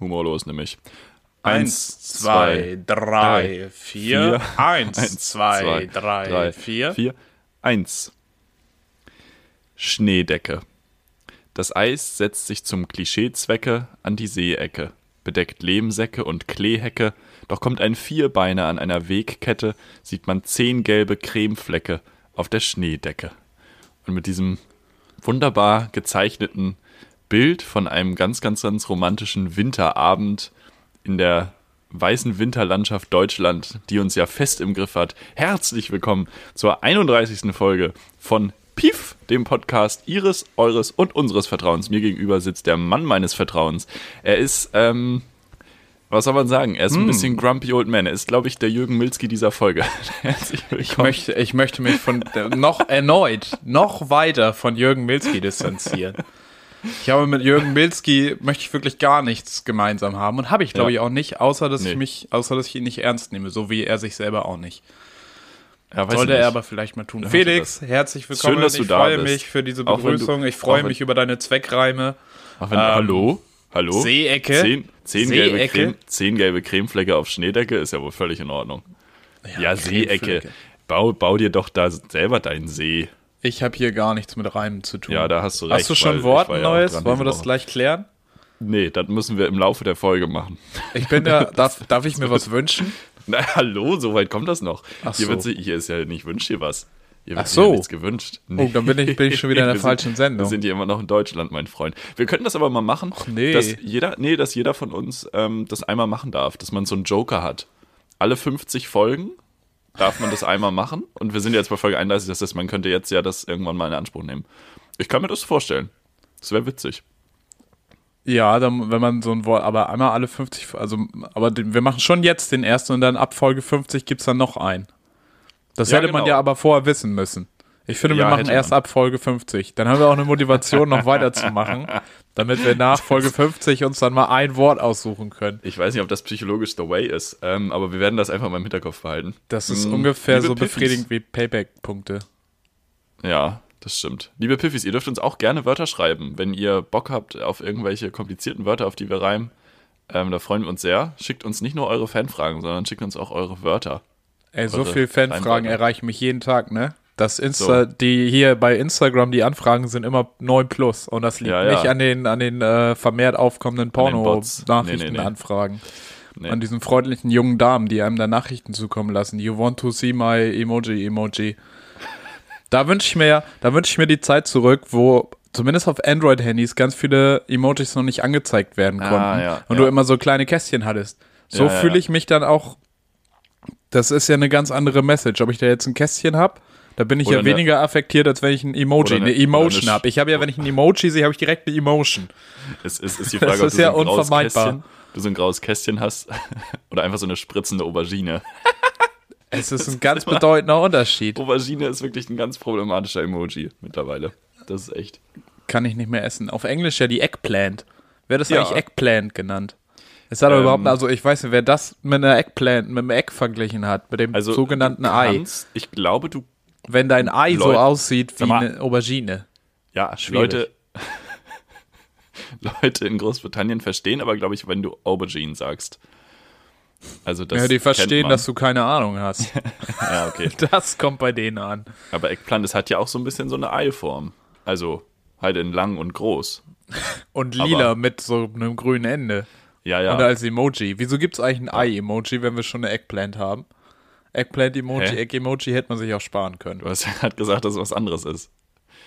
humorlos nämlich. Eins, zwei, drei, vier. Eins, zwei, drei, vier. Vier. Eins. Schneedecke. Das Eis setzt sich zum Klischeezwecke an die Seeecke, bedeckt Lehmsäcke und Kleehecke, doch kommt ein Vierbeiner an einer Wegkette, sieht man zehn gelbe Cremeflecke auf der Schneedecke. Und mit diesem wunderbar gezeichneten Bild von einem ganz, ganz, ganz romantischen Winterabend in der weißen Winterlandschaft Deutschland, die uns ja fest im Griff hat. Herzlich willkommen zur 31. Folge von Pief, dem Podcast Ihres, Eures und unseres Vertrauens. Mir gegenüber sitzt der Mann meines Vertrauens. Er ist, ähm, was soll man sagen? Er ist ein Hm. bisschen grumpy old man. Er ist, glaube ich, der Jürgen Milzki dieser Folge. Herzlich Ich willkommen. möchte, ich möchte mich von noch erneut, noch weiter von Jürgen Milzki distanzieren. Ich habe mit Jürgen Milzki möchte ich wirklich gar nichts gemeinsam haben und habe ich glaube Ja. ich auch nicht, außer dass Nee. ich mich, außer dass ich ihn nicht ernst nehme, so wie er sich selber auch nicht. Ja, Sollte er aber vielleicht mal tun. Ja, Felix, herzlich willkommen. Schön, dass du ich da freue bist. mich für diese wenn du- Begrüßung. ich freue mich über deine Zweckreime. Ach, wenn, Ähm, hallo? Hallo? Seeecke? Zehn, zehn, gelbe Seeecke? Creme, zehn gelbe Cremeflecke auf Schneedecke ist ja wohl völlig in Ordnung. Ja, Seeecke. Cremeflecke. Bau, bau dir doch da selber deinen See. Ich habe hier gar nichts mit Reimen zu tun. Ja, da hast du recht. Hast du schon Wort ja Neues? dran Wollen wir das gleich klären? Nee, das müssen wir im Laufe der Folge machen. Ich bin ja, darf, darf ich mir was wünschen? Na, hallo, so weit kommt das noch. Ach hier, so. wird sich, hier ist ja nicht wünsch dir was. Hier wird Ach so. ja nichts gewünscht. Oh, dann bin ich- bin ich schon wieder in der Wir falschen sind, Sendung. Wir sind hier immer noch in Deutschland, mein Freund. Wir könnten das aber mal machen, nee. dass jeder, nee, dass jeder von uns ähm, das einmal machen darf, dass man so einen Joker hat. Alle 50 Folgen darf man das einmal machen und wir sind jetzt bei Folge 31, das heißt, man könnte jetzt ja das irgendwann mal in Anspruch nehmen. Ich kann mir das vorstellen. Das wäre witzig. Ja, dann, wenn man so ein Wort, aber einmal alle 50, also, aber den, wir machen schon jetzt den ersten und dann ab Folge 50 gibt's dann noch einen. Das Ja, hätte man genau. ja aber vorher wissen müssen. Ich finde, wir Ja, machen erst man. ab Folge 50. Dann haben wir auch eine Motivation, noch weiterzumachen, damit wir nach Folge 50 uns dann mal ein Wort aussuchen können. Ich weiß nicht, ob das psychologisch the way ist, ähm, aber wir werden das einfach mal im Hinterkopf behalten. Das ist Mm, ungefähr so Piffis. befriedigend wie Payback-Punkte. Ja, das stimmt. Liebe Piffis, ihr dürft uns auch gerne Wörter schreiben, wenn ihr Bock habt auf irgendwelche komplizierten Wörter, auf die wir reimen. Ähm, da freuen wir uns sehr. Schickt uns nicht nur eure Fanfragen, sondern schickt uns auch eure Wörter. Ey, so Eure viel Fanfragen erreichen mich jeden Tag, ne? Das Insta, So. die hier bei Instagram, die Anfragen sind immer 9 plus. Und das liegt Ja, ja. nicht an den, an den äh, vermehrt aufkommenden den Bots. Nee, nee, nee. Porno-Nachrichtenanfragen. An diesen freundlichen jungen Damen, die einem da Nachrichten zukommen lassen. You want to see my emoji, emoji. Da wünsche ich mir, da wünsche ich mir die Zeit zurück, wo zumindest auf Android-Handys ganz viele Emojis noch nicht angezeigt werden Ah, konnten. ja, und du immer so kleine Kästchen hattest. So fühle ich mich dann auch. Das ist ja eine ganz andere Message. Ob ich da jetzt ein Kästchen habe, da bin ich Oder ja eine- weniger affektiert, als wenn ich ein Emoji, eine- eine, Emotion habe. Ich habe ja, wenn ich ein Emoji sehe, habe ich direkt eine Emotion. Es ist, ist die Das Frage, ob ist ja so unvermeidbar. Kästchen, du so ein graues Kästchen hast oder einfach so eine spritzende Aubergine. Es ist ein ganz bedeutender Unterschied. Aubergine ist wirklich ein ganz problematischer Emoji mittlerweile. Das ist echt. Kann ich nicht mehr essen. Auf Englisch ja die Eggplant. Wer das Ja. eigentlich Eggplant genannt? Es hat aber Ähm, überhaupt, also ich weiß nicht, wer das mit einer Eggplant, mit einem Egg verglichen hat, mit dem Also, sogenannten du Ei. kannst- Ich glaube, du. Wenn dein Ei so Leute, aussieht wie mal. eine Aubergine. Ja, Schwierig. Leute. Leute in Großbritannien verstehen aber, glaube ich, wenn du Aubergine sagst. Also das ja, die verstehen, dass du keine Ahnung hast. Ja, okay. Das kommt bei denen an. Aber Eggplant, das hat ja auch so ein bisschen so eine Eilform. Also halt in lang und groß. Und lila Aber- mit so einem grünen Ende. Ja, ja. Und als Emoji. Wieso gibt es eigentlich ein Ei-Emoji, wenn wir schon eine Eggplant haben? Eggplant-Emoji? Egg-Emoji hätte man sich auch sparen können. du hast ja gerade gesagt, dass es was anderes ist.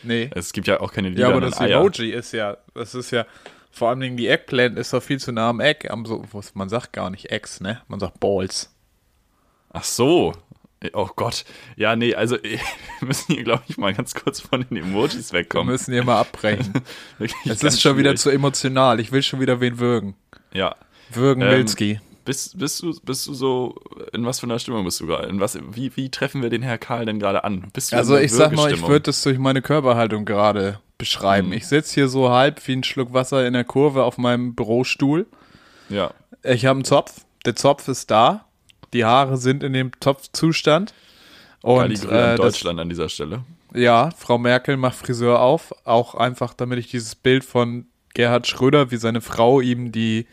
Nee. Es gibt ja auch keine Ja, aber das. Emoji ist ja, das ist ja, vor allem Dingen die Eggplant ist doch viel zu nah am Egg. Am so, was- man sagt gar nicht Eggs, ne? Man sagt Balls. Ach so. Oh Gott. Ja, nee, also wir müssen hier, glaube ich, mal ganz kurz von den Emojis Wir wegkommen. müssen hier mal abbrechen. Es ist schon wieder schwierig. zu emotional. Ich will schon wieder wen würgen. Ja. Würgen Ähm, Milski. Bist, bist, du, bist du so, in was für einer Stimmung bist du gerade? In was, wie, wie treffen wir den Herr Karl denn gerade an? Bist du Also ich sag mal, ich würde das durch meine Körperhaltung gerade beschreiben. Hm. Ich sitze hier so halb wie ein Schluck Wasser in der Kurve auf meinem Bürostuhl. Ja. Ich habe einen Zopf. Der Zopf ist da. Die Haare sind in dem Topfzustand. Und äh, das, Deutschland an dieser Stelle. ja, Frau Merkel macht Friseur auf. Auch einfach, damit ich dieses Bild von Gerhard Schröder, wie seine Frau ihm die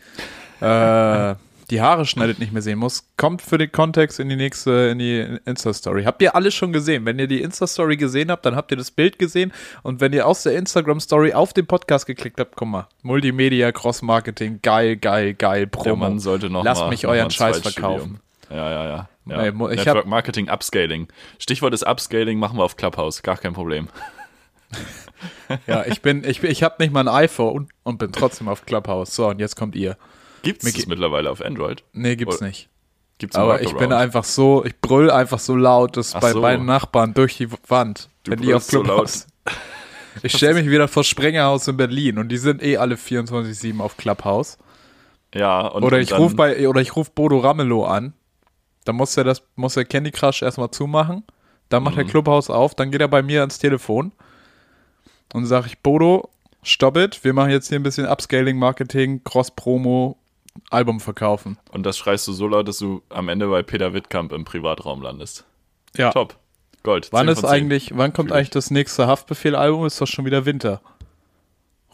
äh, die Haare schneidet, nicht mehr sehen muss, kommt für den Kontext in die nächste, in die Insta-Story. Habt ihr alles schon gesehen? Wenn ihr die Insta-Story gesehen habt, dann habt ihr das Bild gesehen. Und wenn ihr aus der Instagram-Story auf den Podcast geklickt habt, guck mal, Multimedia, Cross-Marketing, geil, geil, geil, Promo. Der Mann sollte noch Lasst mal, mich euren Scheiß verkaufen. Ja, ja, ja. ja. Ich Network hab- Marketing Upscaling. Stichwort ist Upscaling, machen wir auf Clubhouse. Gar kein Problem. Ja, ich bin, ich, ich habe nicht mal ein iPhone und bin trotzdem auf Clubhouse. So, und jetzt kommt ihr. Gibt es Mickey- das mittlerweile auf Android? Nee, gibt's Oh, nicht. Gibt's Aber ich bin einfach so, ich brüll einfach so laut, dass Ach bei so. meinen Nachbarn durch die Wand, Du wenn die auf brüllst so Clubhouse. ich stelle mich wieder vor Sprengerhaus in Berlin und die sind eh alle 24/7 auf Clubhouse. Ja, und Oder ich dann- ruf bei oder ich ruf Bodo Ramelow an. Dann muss er das muss er Candy Crush erstmal zumachen. Dann macht er Mhm. Clubhouse auf, dann geht er bei mir ans Telefon und sage ich Bodo, stopp it, wir machen jetzt hier ein bisschen Upscaling Marketing, Cross Promo, Album verkaufen. Und das schreist du so laut, dass du am Ende bei Peter Wittkamp im Privatraum landest. Ja. Top. Gold. Wann 10 ist von 10. eigentlich, wann kommt eigentlich das nächste Haftbefehl-Album? Ist doch schon wieder Winter.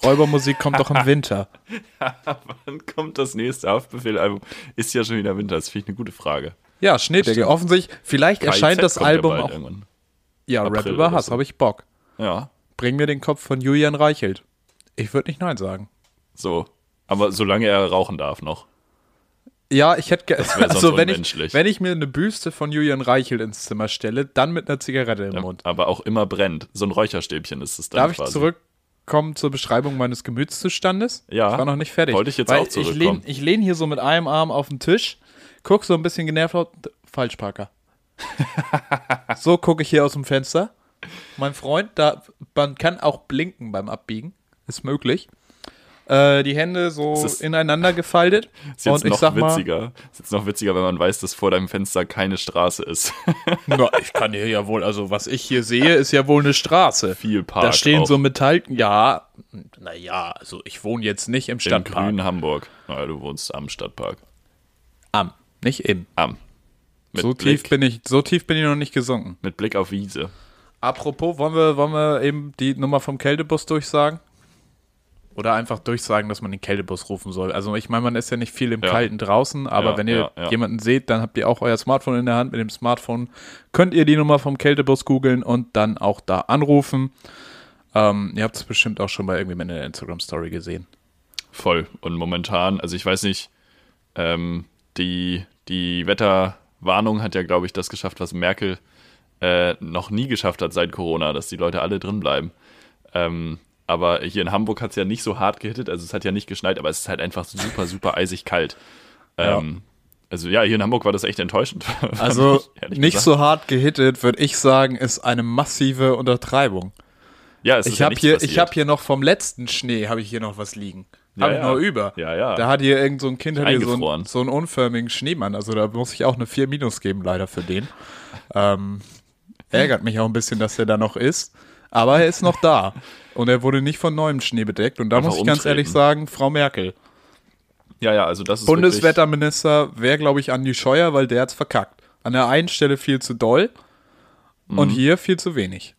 Räubermusik kommt doch im Winter. Wann kommt das nächste Haftbefehl-Album? Ist ja schon wieder Winter. Das finde ich eine gute Frage. Ja, Schneedecke. Offensichtlich, vielleicht erscheint KIZ das kommt ja Album auch. Irgendwann. Ja, Rap April über oder Hass, so. habe ich Bock. Ja, Bring mir den Kopf von Julian Reichelt. Ich würde nicht Nein sagen. so. Aber solange er rauchen darf noch. Ja, ich hätte sonst Also, wenn ich, wenn ich mir eine Büste von Julian Reichelt ins Zimmer stelle, dann mit einer Zigarette im Mund. Aber auch immer brennt. So ein Räucherstäbchen ist es dann Darf ich quasi. zurückkommen zur Beschreibung meines Gemütszustandes? Ja. Ich war noch nicht fertig. Wollte ich jetzt auch Ich zurückkommen. lehne ich lehn hier so mit einem Arm auf den Tisch, guck so ein bisschen genervt auf. Falsch, Parker. so gucke ich hier aus dem Fenster. Mein Freund, da, man kann auch blinken beim Abbiegen. Ist möglich. Äh, die Hände so ineinander gefaltet. Ist jetzt und ich noch sag mal, witziger. Ist jetzt noch witziger, wenn man weiß, dass vor deinem Fenster keine Straße ist. na, ich kann hier ja wohl, also was ich hier sehe, ist ja wohl eine Straße. Viel Park. da stehen auch. so Metall, ja, naja, also ich wohne jetzt nicht im im Stadtpark. grünen Hamburg. Naja, du wohnst am Stadtpark. Am, nicht im. Am. Mit So Blick, tief bin ich, so tief bin ich noch nicht gesunken. mit Blick auf Wiese. Apropos, wollen wir, wollen wir eben die Nummer vom Kältebus durchsagen? Oder einfach durchsagen, dass man den Kältebus rufen soll. Also ich meine, man ist ja nicht viel im Ja. Kalten draußen, aber Ja, wenn ihr ja, jemanden seht, dann habt ihr auch euer Smartphone in der Hand. Mit dem Smartphone könnt ihr die Nummer vom Kältebus googeln und dann auch da anrufen. Ähm, ihr habt es bestimmt auch schon bei irgendwie in der Instagram-Story gesehen. Voll. Und momentan, also ich weiß nicht, ähm, die, die Wetterwarnung hat ja, glaube ich, das geschafft, was Merkel äh, noch nie geschafft hat seit Corona, dass die Leute alle drin bleiben. Ähm, aber hier in Hamburg hat es ja nicht so hart gehittet, also es hat ja nicht geschneit, aber es ist halt einfach super, super eisig kalt. Ähm, Also ja, hier in Hamburg war das echt enttäuschend. Also nicht gesagt. so hart gehittet, würde ich sagen, ist eine massive Untertreibung. Ja, es ist Ich ja habe nichts hier, passiert. ich habe hier noch vom letzten Schnee habe ich hier noch was liegen. Ja, Habe ich ja. noch über. Ja, ja. Da hat hier irgend so ein Kind hat hier so, einen, so einen unförmigen Schneemann. Also da muss ich auch eine 4 Minus geben, leider für den. Ähm, ärgert mich auch ein bisschen, dass der da noch ist. Aber er ist noch da. Und er wurde nicht von neuem Schnee bedeckt. Und da Einfach muss ich ganz umtreten. ehrlich sagen, Frau Merkel. ja, ja, also das ist Bundeswetterminister wäre, glaube ich, Andi Scheuer, weil der hat's verkackt. An der einen Stelle viel zu doll und Mhm. hier viel zu wenig.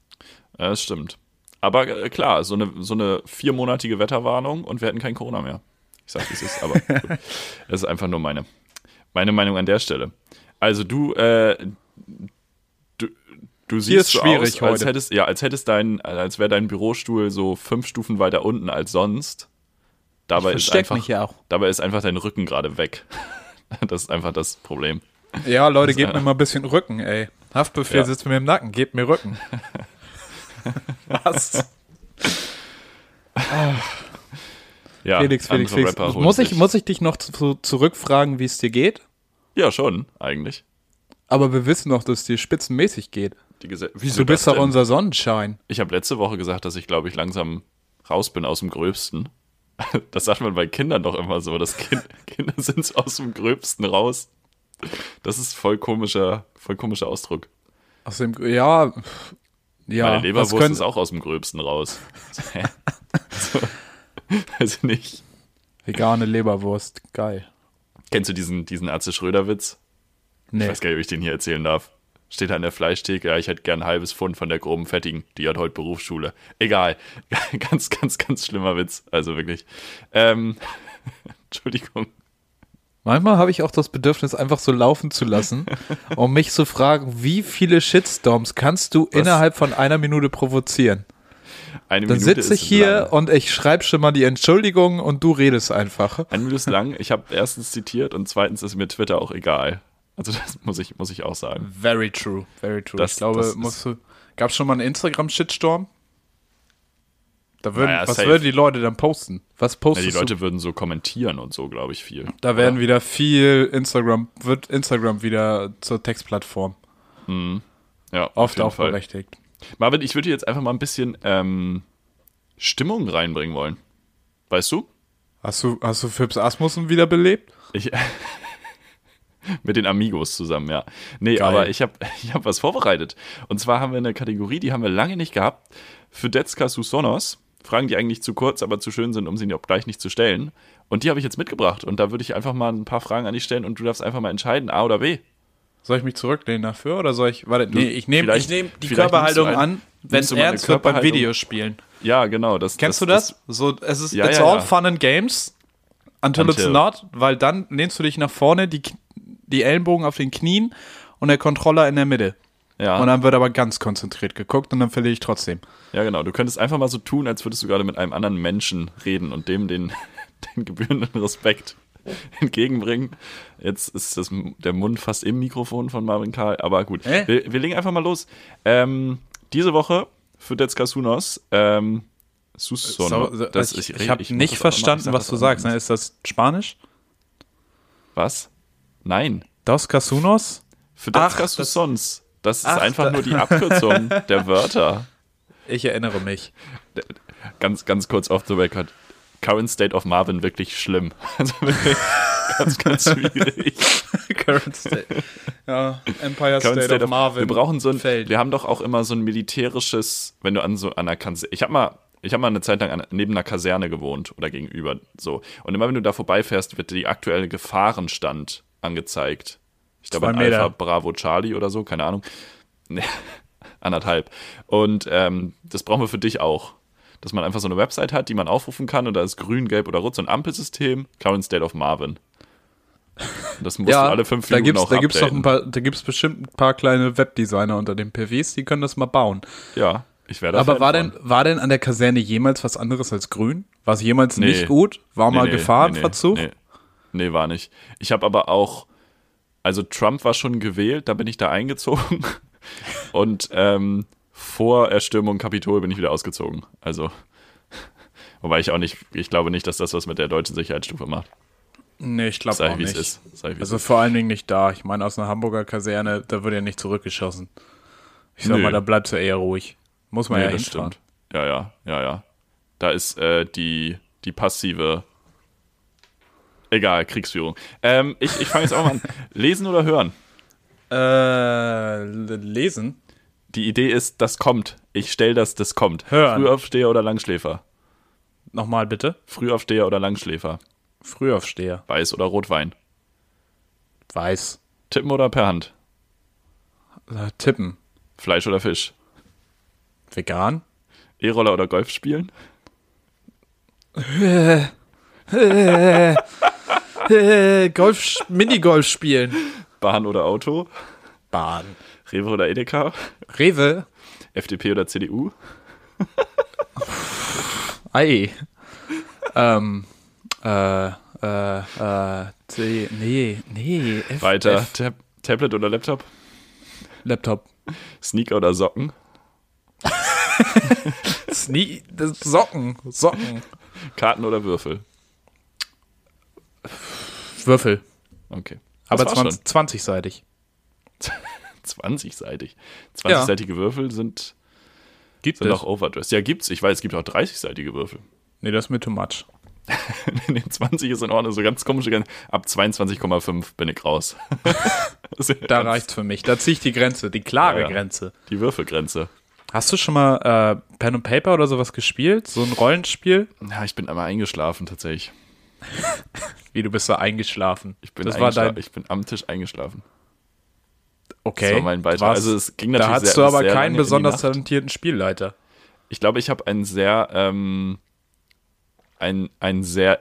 Ja, das stimmt. Aber äh, klar, so eine, so eine viermonatige Wetterwarnung und wir hätten kein Corona mehr. Ich sag, wie es ist, aber gut. das ist einfach nur meine, meine Meinung an der Stelle. Also du, äh, du, du siehst ist so schwierig aus, als heute. hättest, ja, als hättest dein, als wäre dein Bürostuhl so fünf Stufen weiter unten als sonst. Dabei ist einfach, mich ja auch. dabei ist einfach dein Rücken gerade weg. Das ist einfach das Problem. Ja, Leute, gebt mir mal ein bisschen Rücken, ey. Haftbefehl Ja. sitzt mir im Nacken, gebt mir Rücken. Was? Ja, Felix, Felix, Felix. Muss ich, muss ich dich noch zu, zurückfragen, wie es dir geht? Ja, schon, eigentlich. Aber wir wissen doch, dass es dir spitzenmäßig geht. Die Gese Wieso Du bist doch unser Sonnenschein. Ich habe letzte Woche gesagt, dass ich, glaube ich, langsam raus bin aus dem Gröbsten. Das sagt man bei Kindern doch immer so, dass kind, Kinder sind aus dem Gröbsten raus. Das ist voll komischer, voll komischer Ausdruck. Aus dem, ja, ja. Meine Leberwurst können- ist auch aus dem Gröbsten raus. So, weiß ich nicht. Vegane Leberwurst, geil. Kennst du diesen, diesen Atze Schröder-Witz? Ich Nee. weiß gar nicht, ob ich den hier erzählen darf. Steht an der Fleischtheke, ja, ich hätte gern ein halbes Pfund von der groben Fettigen. Die hat heute Berufsschule. Egal. ganz, ganz, ganz schlimmer Witz. Also wirklich. Ähm, Entschuldigung. Manchmal habe ich auch das Bedürfnis, einfach so laufen zu lassen, um mich zu fragen, wie viele Shitstorms kannst du Was? innerhalb von einer Minute provozieren? Eine Dann sitze ich hier lang. und ich schreibe schon mal die Entschuldigung und du redest einfach. Eine Minute ist lang. Ich habe erstens zitiert und zweitens ist mir Twitter auch egal. Also das muss ich, muss ich auch sagen. Very true, very true. Das- ich glaube, musst du. Gab es schon mal einen Instagram-Shitstorm? Da würden, Naja, was safe. würden die Leute dann posten? Was Ja, postest die du? Leute würden so kommentieren und so, glaube ich, viel. Da werden wieder viel Instagram, wird Instagram wieder zur Textplattform. Ja, auf Oft auch Fall. berechtigt. Marvin, ich würde jetzt einfach mal ein bisschen ähm, Stimmung reinbringen wollen. Weißt du? Hast du, hast du Phipps Asmussen wiederbelebt? Ich, mit den Amigos zusammen, ja. Nee, Geil. aber ich habe ich hab was vorbereitet. Und zwar haben wir eine Kategorie, die haben wir lange nicht gehabt. Für Detska Susonos. Fragen, die eigentlich zu kurz, aber zu schön sind, um sie auch gleich nicht zu stellen. Und die habe ich jetzt mitgebracht. Und da würde ich einfach mal ein paar Fragen an dich stellen und du darfst einfach mal entscheiden, A oder B. Soll ich mich zurücklehnen dafür oder soll ich. Warte, nee, ich nehme nehm die Körperhaltung nimmst du ein- an, wenn es ernst wird beim? Videospielen. Ja, genau. Das, Kennst das, du das? So, es ist Ja, it's ja, all ja. fun and games until, it's Until. not, weil dann lehnst du dich nach vorne, die, die Ellenbogen auf den Knien und der Controller in der Mitte. Ja. Und dann wird aber ganz konzentriert geguckt und dann verliere ich trotzdem. Ja, genau. Du könntest einfach mal so tun, als würdest du gerade mit einem anderen Menschen reden und dem den, den gebührenden Respekt entgegenbringen. Jetzt ist das, der Mund fast im Mikrofon von Marvin Karl, aber gut. Hä? Wir, wir legen einfach mal los. Ähm, diese Woche für Detska Sunos, ähm, Susono. So, ich ich, ich habe nicht verstanden, was du sagst. Ne? Ist das Spanisch? Was? Nein. Dos Casunos? Für Ach, Detska das- Susons. Das ist Ach, einfach da- nur die Abkürzung der Wörter. Ich erinnere mich. ganz, ganz kurz off the record. Current State of Marvin wirklich schlimm. Also wirklich ganz, ganz schwierig. Current State. Ja, Empire Current State, of Marvin. Wir brauchen so ein, Feld. wir haben doch auch immer so ein militärisches, wenn du an so einer Kaserne, ich habe mal, ich habe mal eine Zeit lang an, neben einer Kaserne gewohnt oder gegenüber so. Und immer wenn du da vorbeifährst, wird dir die aktuelle Gefahrenstand angezeigt. Ich glaube an. Alpha Bravo Charlie oder so, keine Ahnung. Nee, anderthalb. Und ähm, das brauchen wir für dich auch. Dass man einfach so eine Website hat, die man aufrufen kann und da ist grün, gelb oder rot, so ein Ampelsystem, Current State of Marvin. Und das musst du alle fünf da Minuten gibt's, auch da gibt's doch updaten. ein paar, da gibt's bestimmt ein paar kleine Webdesigner unter den PWs, die können das mal bauen. Ja, ich werde Aber war denn, war denn an der Kaserne jemals was anderes als grün? War es jemals Nee. nicht gut? War mal Gefahrenverzug? Nee, nee, war nicht. Ich habe aber auch, also Trump war schon gewählt, da bin ich da eingezogen. Und ähm, vor Erstürmung Kapitol bin ich wieder ausgezogen. Also, wobei ich auch nicht, ich glaube nicht, dass das was mit der deutschen Sicherheitsstufe macht. Nee, ich glaube auch nicht. ist. Sei wie Also vor allen Dingen nicht da. Ich meine, aus einer Hamburger Kaserne, da wird ja nicht zurückgeschossen. Ich sag Nö. mal, da bleibst du eher ruhig. Muss man Nee, ja hinfahren. stimmt. Ja, ja, ja, ja. Da ist äh, die, die passive. Egal, Kriegsführung. Ähm, ich ich fange jetzt auch mal an. Lesen oder hören? Äh, lesen? Die Idee ist, das kommt. Ich stelle das, das kommt. Hören. Frühaufsteher oder Langschläfer? Nochmal bitte. Frühaufsteher oder Langschläfer? Frühaufsteher. Weiß oder Rotwein? Weiß. Tippen oder per Hand? Äh, tippen. Fleisch oder Fisch? Vegan? E-Roller oder Golf spielen? Golf, Minigolf spielen. Bahn oder Auto? Bahn. Rewe oder Edeka? Rewe? FDP oder CDU? Ei. ähm, äh, äh, äh, C, nee, nee. F, Weiter. F, Tab Tablet oder Laptop? Laptop. Sneaker oder Socken? Sne das Socken. Socken. Karten oder Würfel? Würfel. Okay. Das Aber war's 20, 20-seitig. schon. 20-seitig. 20-seitige Würfel sind, Gibt sind auch overdressed. Ja, gibt's. Ich weiß, es gibt auch 30-seitige Würfel. Nee, das ist mir too much. Nee, 20 ist in Ordnung. So ganz komische Grenzen. Ab 22,5 bin ich raus. Da reicht's für mich. Da ziehe ich die Grenze, die klare Ja, ja. Grenze. Die Würfelgrenze. Hast du schon mal äh, Pen and Paper oder sowas gespielt? So ein Rollenspiel? Ja, ich bin einmal eingeschlafen tatsächlich. Wie, du bist da eingeschlafen. Ich bin, das war dein, ich bin am Tisch eingeschlafen. okay. Das war mein Beitrag. Was? Also es ging da natürlich hattest sehr, du aber keinen besonders talentierten Spielleiter. Ich glaube, ich habe einen sehr, ähm, ein, ein sehr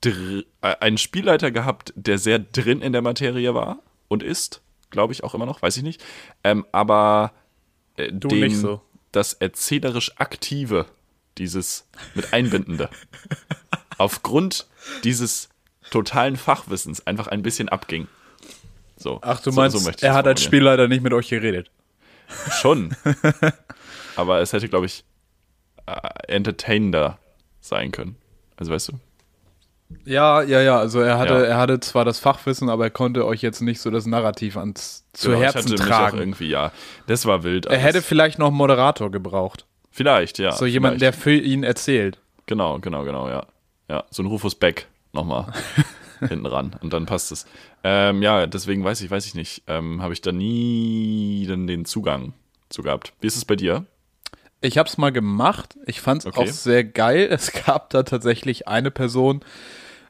dr äh, einen Spielleiter gehabt, der sehr drin in der Materie war und ist, glaube ich auch immer noch, weiß ich nicht. Ähm, aber äh, Du den, nicht so. das erzählerisch Aktive, dieses mit Einbindende, aufgrund dieses totalen Fachwissens einfach ein bisschen abging. So, Ach, du so- meinst, so er hat als. Spielleiter nicht mit euch geredet. Schon. Aber es hätte, glaube ich, äh, entertainender sein können. Also weißt du? Ja, ja, ja. Also er hatte, Ja. er hatte zwar das Fachwissen, aber er konnte euch jetzt nicht so das Narrativ ans zu Genau, Herzen tragen. irgendwie, ja. Das war wild. Er hätte vielleicht noch einen Moderator gebraucht. vielleicht, ja. So jemand, der für ihn erzählt. Genau, genau, genau, ja. Ja, so ein Rufus Beck nochmal hinten ran und dann passt es. Ähm, ja, deswegen weiß ich, weiß ich nicht. Ähm, Habe ich da nie dann den Zugang zu gehabt. Wie ist es bei dir? Ich habe es mal gemacht. Ich fand es Okay. auch sehr geil. Es gab da tatsächlich eine Person,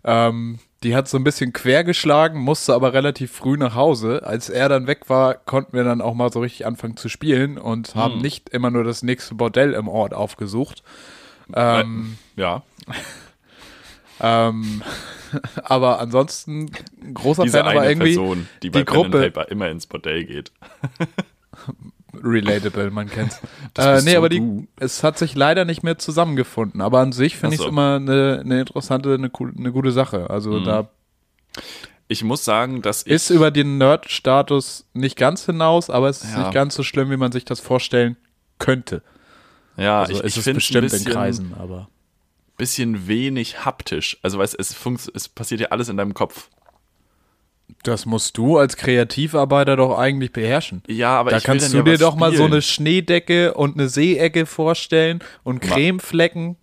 ähm, die hat so ein bisschen quer geschlagen, musste aber relativ früh nach Hause. Als er dann weg war, konnten wir dann auch mal so richtig anfangen zu spielen und haben nicht immer nur das nächste Bordell im Ort aufgesucht. Ähm, Ja, ähm, aber ansonsten ein großer diese Fan, aber irgendwie Person, die bei die Gruppe Paper immer ins Bordell geht. relatable, man kennt's. Das äh, nee, so aber die, du. es hat sich leider nicht mehr zusammengefunden. Aber an sich finde Ach ich es so. immer eine, eine interessante, eine, eine gute Sache. Also Mhm. da Ich muss sagen, ich ist über den Nerd-Status nicht ganz hinaus, aber es ist Ja. nicht ganz so schlimm, wie man sich das vorstellen könnte. ja, Also ich, ich es finde bestimmt ein bisschen, in Kreisen, aber bisschen wenig haptisch. Also weißt, es, funkt, es passiert ja alles in deinem Kopf. das musst du als Kreativarbeiter doch eigentlich beherrschen. Ja, aber da ich kannst du ja dir was doch mal so spielen. eine Schneedecke und eine Seeecke vorstellen und Cremeflecken.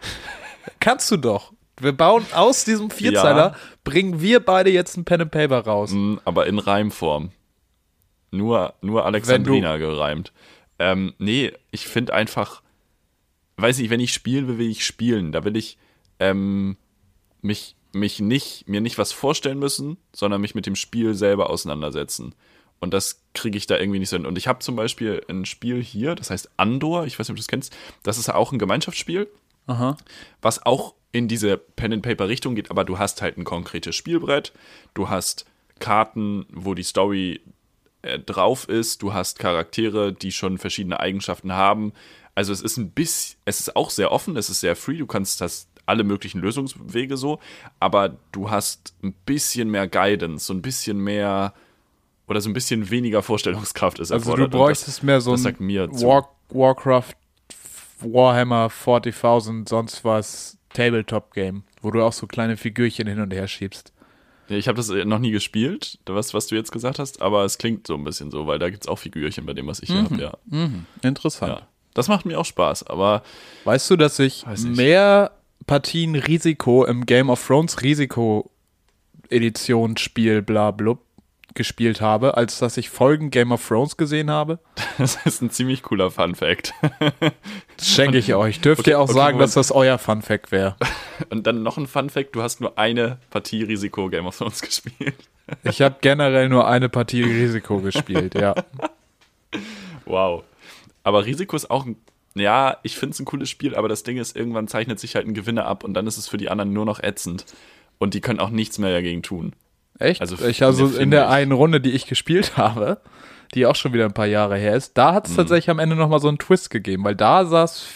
kannst du doch. Wir bauen aus diesem Vierzeiler, Ja. bringen wir beide jetzt ein Pen and Paper raus. Mm, aber in Reimform. Nur, nur Alexandrina gereimt. Ähm, nee, ich finde einfach, weiß nicht, wenn ich spielen will, will ich spielen. Da will ich ähm, mich, mich nicht, mir nicht was vorstellen müssen, sondern mich mit dem Spiel selber auseinandersetzen. Und das kriege ich da irgendwie nicht so hin. Und ich habe zum Beispiel ein Spiel hier, das heißt Andor, ich weiß nicht, ob du das kennst, das ist auch ein Gemeinschaftsspiel Aha. was auch in diese Pen-and-Paper-Richtung geht, aber du hast halt ein konkretes Spielbrett, du hast Karten, wo die Story äh, drauf ist, du hast Charaktere, die schon verschiedene Eigenschaften haben. Also es ist ein bisschen, es ist auch sehr offen, es ist sehr free, du kannst das alle möglichen Lösungswege so, aber du hast ein bisschen mehr Guidance, so ein bisschen mehr oder so ein bisschen weniger Vorstellungskraft ist Also du bräuchtest mehr so das ein. War Warcraft, Warhammer 40.000, sonst was Tabletop-Game, wo du auch so kleine Figürchen hin und her schiebst. Ich habe das äh, noch nie gespielt, was, was du jetzt gesagt hast, aber es klingt so ein bisschen so, weil da gibt's auch Figürchen bei dem, was ich hier habe, ja. Interessant. ja. Das macht mir auch Spaß, aber Weißt du, dass ich mehr Partien Risiko im Game of Thrones Risiko Edition Spiel bla blub gespielt habe, als dass ich Folgen Game of Thrones gesehen habe? das ist ein ziemlich cooler Fun-Fact. Das schenke ich euch. Dürft Okay, ihr auch okay, sagen, Moment. dass das euer Fun Fact wäre? Und dann noch ein Fun-Fact: Du hast nur eine Partie Risiko Game of Thrones gespielt. Ich habe generell nur eine Partie Risiko gespielt, ja. Wow. Aber Risiko ist auch ein. Ja, ich finde es ein cooles Spiel, aber das Ding ist, irgendwann zeichnet sich halt ein Gewinner ab und dann ist es für die anderen nur noch ätzend. Und die können auch nichts mehr dagegen tun. Echt? Also, ich also in der einen Runde, die ich gespielt habe, die auch schon wieder ein paar Jahre her ist, da Mhm. hat es tatsächlich am Ende nochmal so einen Twist gegeben, weil da sah es,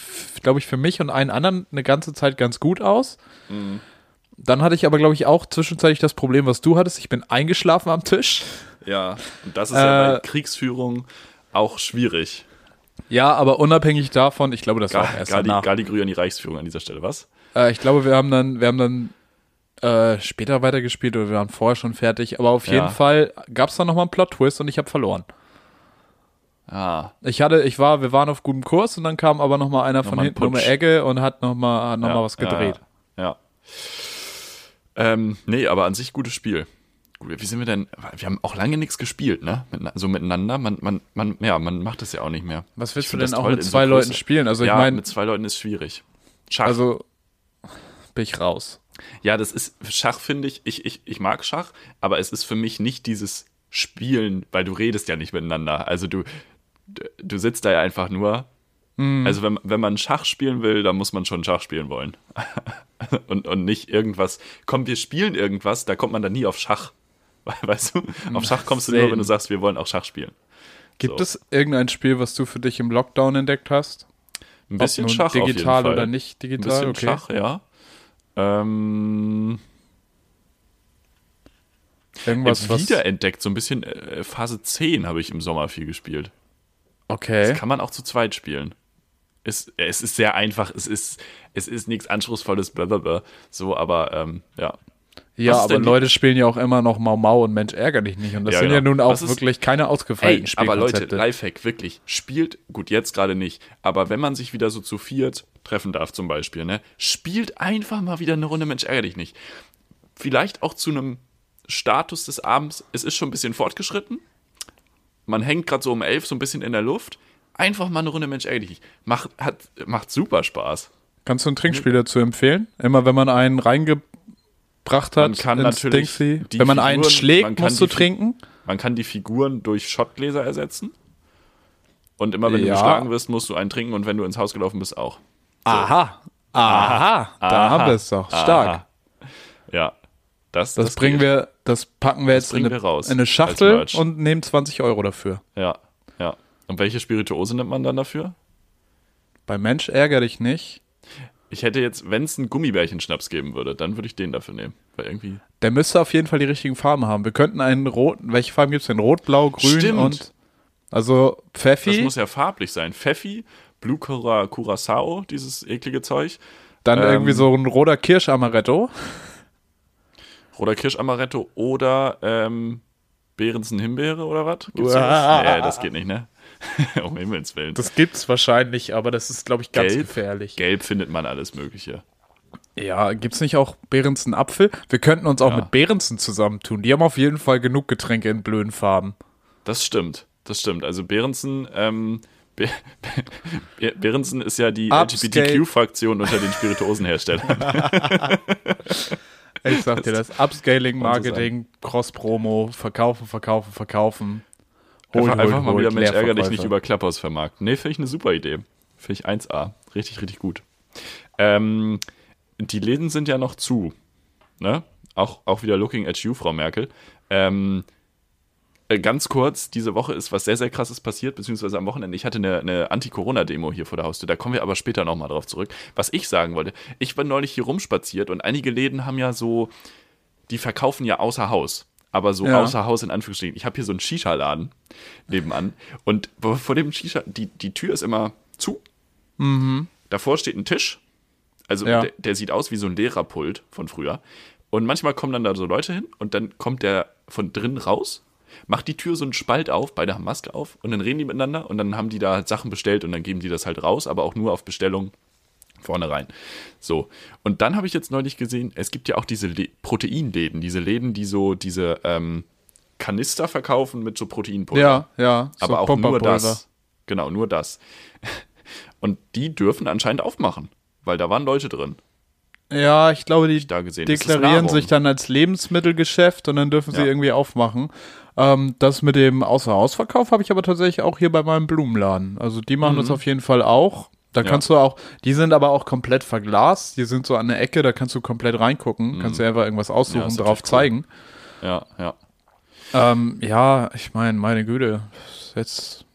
glaube ich, für mich und einen anderen eine ganze Zeit ganz gut aus. Mhm. Dann hatte ich aber, glaube ich, auch zwischenzeitlich das Problem, was du hattest. Ich bin eingeschlafen am Tisch. Ja, und das ist ja Äh, bei Kriegsführung auch schwierig. Ja, aber unabhängig davon, ich glaube, das war Gar, erst gar, die, danach. gar die Grü an die Reichsführung an dieser Stelle, was? Äh, ich glaube, wir haben dann, wir haben dann äh, später weitergespielt oder wir waren vorher schon fertig. Aber auf Ja. jeden Fall gab es dann nochmal einen Plot-Twist und ich habe verloren. Ah, Ich hatte, ich war, wir waren auf gutem Kurs und dann kam aber nochmal einer von Nochmal ein hinten um die. Ecke und hat nochmal noch mal was gedreht. Ja. ja. Ähm, nee, aber an sich gutes Spiel. Wie sind wir denn? Wir haben auch lange nichts gespielt, ne? So miteinander. Man, man, man, ja, man macht das ja auch nicht mehr. Was willst Ich du denn auch mit in so zwei Leuten spielen? Also ich ja, meine, mit zwei Leuten ist schwierig. Schach. also bin ich raus. ja, das ist Schach, finde ich, ich, ich. Ich mag Schach, aber es ist für mich nicht dieses Spielen, weil du redest ja nicht miteinander. Also du, du sitzt da ja einfach nur Also wenn, wenn man Schach spielen will, dann muss man schon Schach spielen wollen. und, und nicht irgendwas, komm, wir spielen irgendwas, da kommt man dann nie auf Schach. Weißt du? Auf Schach kommst du nur, wenn du sagst, wir wollen auch Schach spielen. Gibt So. es irgendein Spiel, was du für dich im Lockdown entdeckt hast? Ein bisschen Schach auf jeden digital Fall. oder nicht Ein digital? bisschen okay. Schach, ja. Ähm, Irgendwas, was. wiederentdeckt, so ein bisschen äh, Phase 10 habe ich im Sommer viel gespielt. Okay. Das kann man auch zu zweit spielen. Es, es ist sehr einfach, es ist, es ist nichts Anspruchsvolles, blablabla. So, aber ähm, ja. Ja, aber Leute spielen ja auch immer noch Mau Mau und Mensch ärger dich nicht. Und das Ja, sind genau. ja nun auch ist- wirklich keine ausgefeilten Ey, aber Leute. Lifehack, wirklich, spielt, gut, jetzt gerade nicht, aber wenn man sich wieder so zu viert treffen darf zum Beispiel, ne, spielt einfach mal wieder eine Runde Mensch ärger dich nicht. Vielleicht auch zu einem Status des Abends, es ist schon ein bisschen fortgeschritten, man hängt gerade so um elf so ein bisschen in der Luft, einfach mal eine Runde Mensch ärger dich nicht. Macht, hat, macht super Spaß. Kannst du ein Trinkspiel dazu empfehlen? Immer wenn man einen reingebracht hat, Man kann natürlich Dingsy. wenn man einen schlägt, man musst du trinken. Man kann die Figuren durch Schottgläser ersetzen. Und immer wenn Ja. du geschlagen wirst, musst du einen trinken und wenn du ins Haus gelaufen bist, auch. Aha. Aha. Da Aha. haben wir es doch. Stark. Aha. Ja. Das, Das, bringen geht. wir, das packen wir jetzt in eine, wir raus in eine Schachtel und nehmen 20 Euro dafür. Ja, ja. Und welche Spirituose nimmt man dann dafür? Bei Mensch ärger dich nicht. Ich hätte jetzt, wenn es einen Gummibärchen-Schnaps geben würde, dann würde ich den dafür nehmen. Weil irgendwie. Der müsste auf jeden Fall die richtigen Farben haben. Wir könnten einen roten, welche Farben gibt es denn? Rot, Blau, Grün Stimmt. und also Das Pfeffi, muss ja farblich sein. Pfeffi, Blue Cura, Curacao, dieses eklige Zeug. dann ähm, irgendwie so ein roter Kirschamaretto. Roter Kirschamaretto oder ähm, Behrensen Himbeere oder was? Gibt's sowas? Nee, das geht nicht, ne? um Himmels Willen. Das gibt's wahrscheinlich, aber das ist, glaube ich, ganz Gelb? gefährlich. Gelb findet man alles Mögliche. Ja, gibt's nicht auch Behrensen Apfel? Wir könnten uns auch Ja. mit Behrensen zusammentun. Die haben auf jeden Fall genug Getränke in blöden Farben. Das stimmt, das stimmt. Also Behrensen, ähm, Be Be Behrensen ist ja die. LGBTQ-Fraktion unter den Spirituosenherstellern. Ich sag dir das. Upscaling, Marketing, Cross-Promo, verkaufen, verkaufen, verkaufen. Hol, einfach hol, einfach mal hol, wieder Mensch ärger dich nicht über Clubhouse vermarkten. Nee, finde ich eine super Idee. Finde ich 1A. Richtig, richtig gut. Ähm, die Läden sind ja noch zu. Ne? Auch, auch wieder looking at you, Frau Merkel. Ähm, äh, ganz kurz, diese Woche ist was sehr, sehr krasses passiert, beziehungsweise am Wochenende. Ich hatte eine, eine Anti-Corona-Demo hier vor der Haustür. Da kommen wir aber später nochmal drauf zurück. Was ich sagen wollte, ich war neulich hier rumspaziert und einige Läden haben ja so, die verkaufen ja außer Haus. Aber so Ja. außer Haus in Anführungsstrichen. Ich habe hier so einen Shisha-Laden nebenan. Und vor dem Shisha, die, die Tür ist immer zu. Davor steht ein Tisch. Also Ja. der, der sieht aus wie so ein Lehrerpult von früher. Und manchmal kommen dann da so Leute hin und dann kommt der von drin raus, macht die Tür so einen Spalt auf, beide haben Maske auf und dann reden die miteinander und dann haben die da halt Sachen bestellt und dann geben die das halt raus, aber auch nur auf Bestellung vorne rein. So. Und dann habe ich jetzt neulich gesehen, es gibt ja auch diese Le Proteinläden, diese Läden, die so diese ähm, Kanister verkaufen mit so Proteinpulver. Ja, ja. so aber auch nur das. Genau, nur das. Und die dürfen anscheinend aufmachen, weil da waren Leute drin. Ja, ich glaube, die da gesehen. Das ist deklarieren sich dann als Lebensmittelgeschäft und dann dürfen sie Ja. irgendwie aufmachen. Ähm, das mit dem Außerhausverkauf habe ich aber tatsächlich auch hier bei meinem Blumenladen. Also die machen das Mhm. auf jeden Fall auch. Da Ja. kannst du auch, die sind aber auch komplett verglast. Die sind so an der Ecke, da kannst du komplett reingucken. Kannst dir einfach irgendwas aussuchen, Mhm. ist drauf cool. zeigen. Ja, ja. Ähm, ja, ich meine, meine Güte. Jetzt,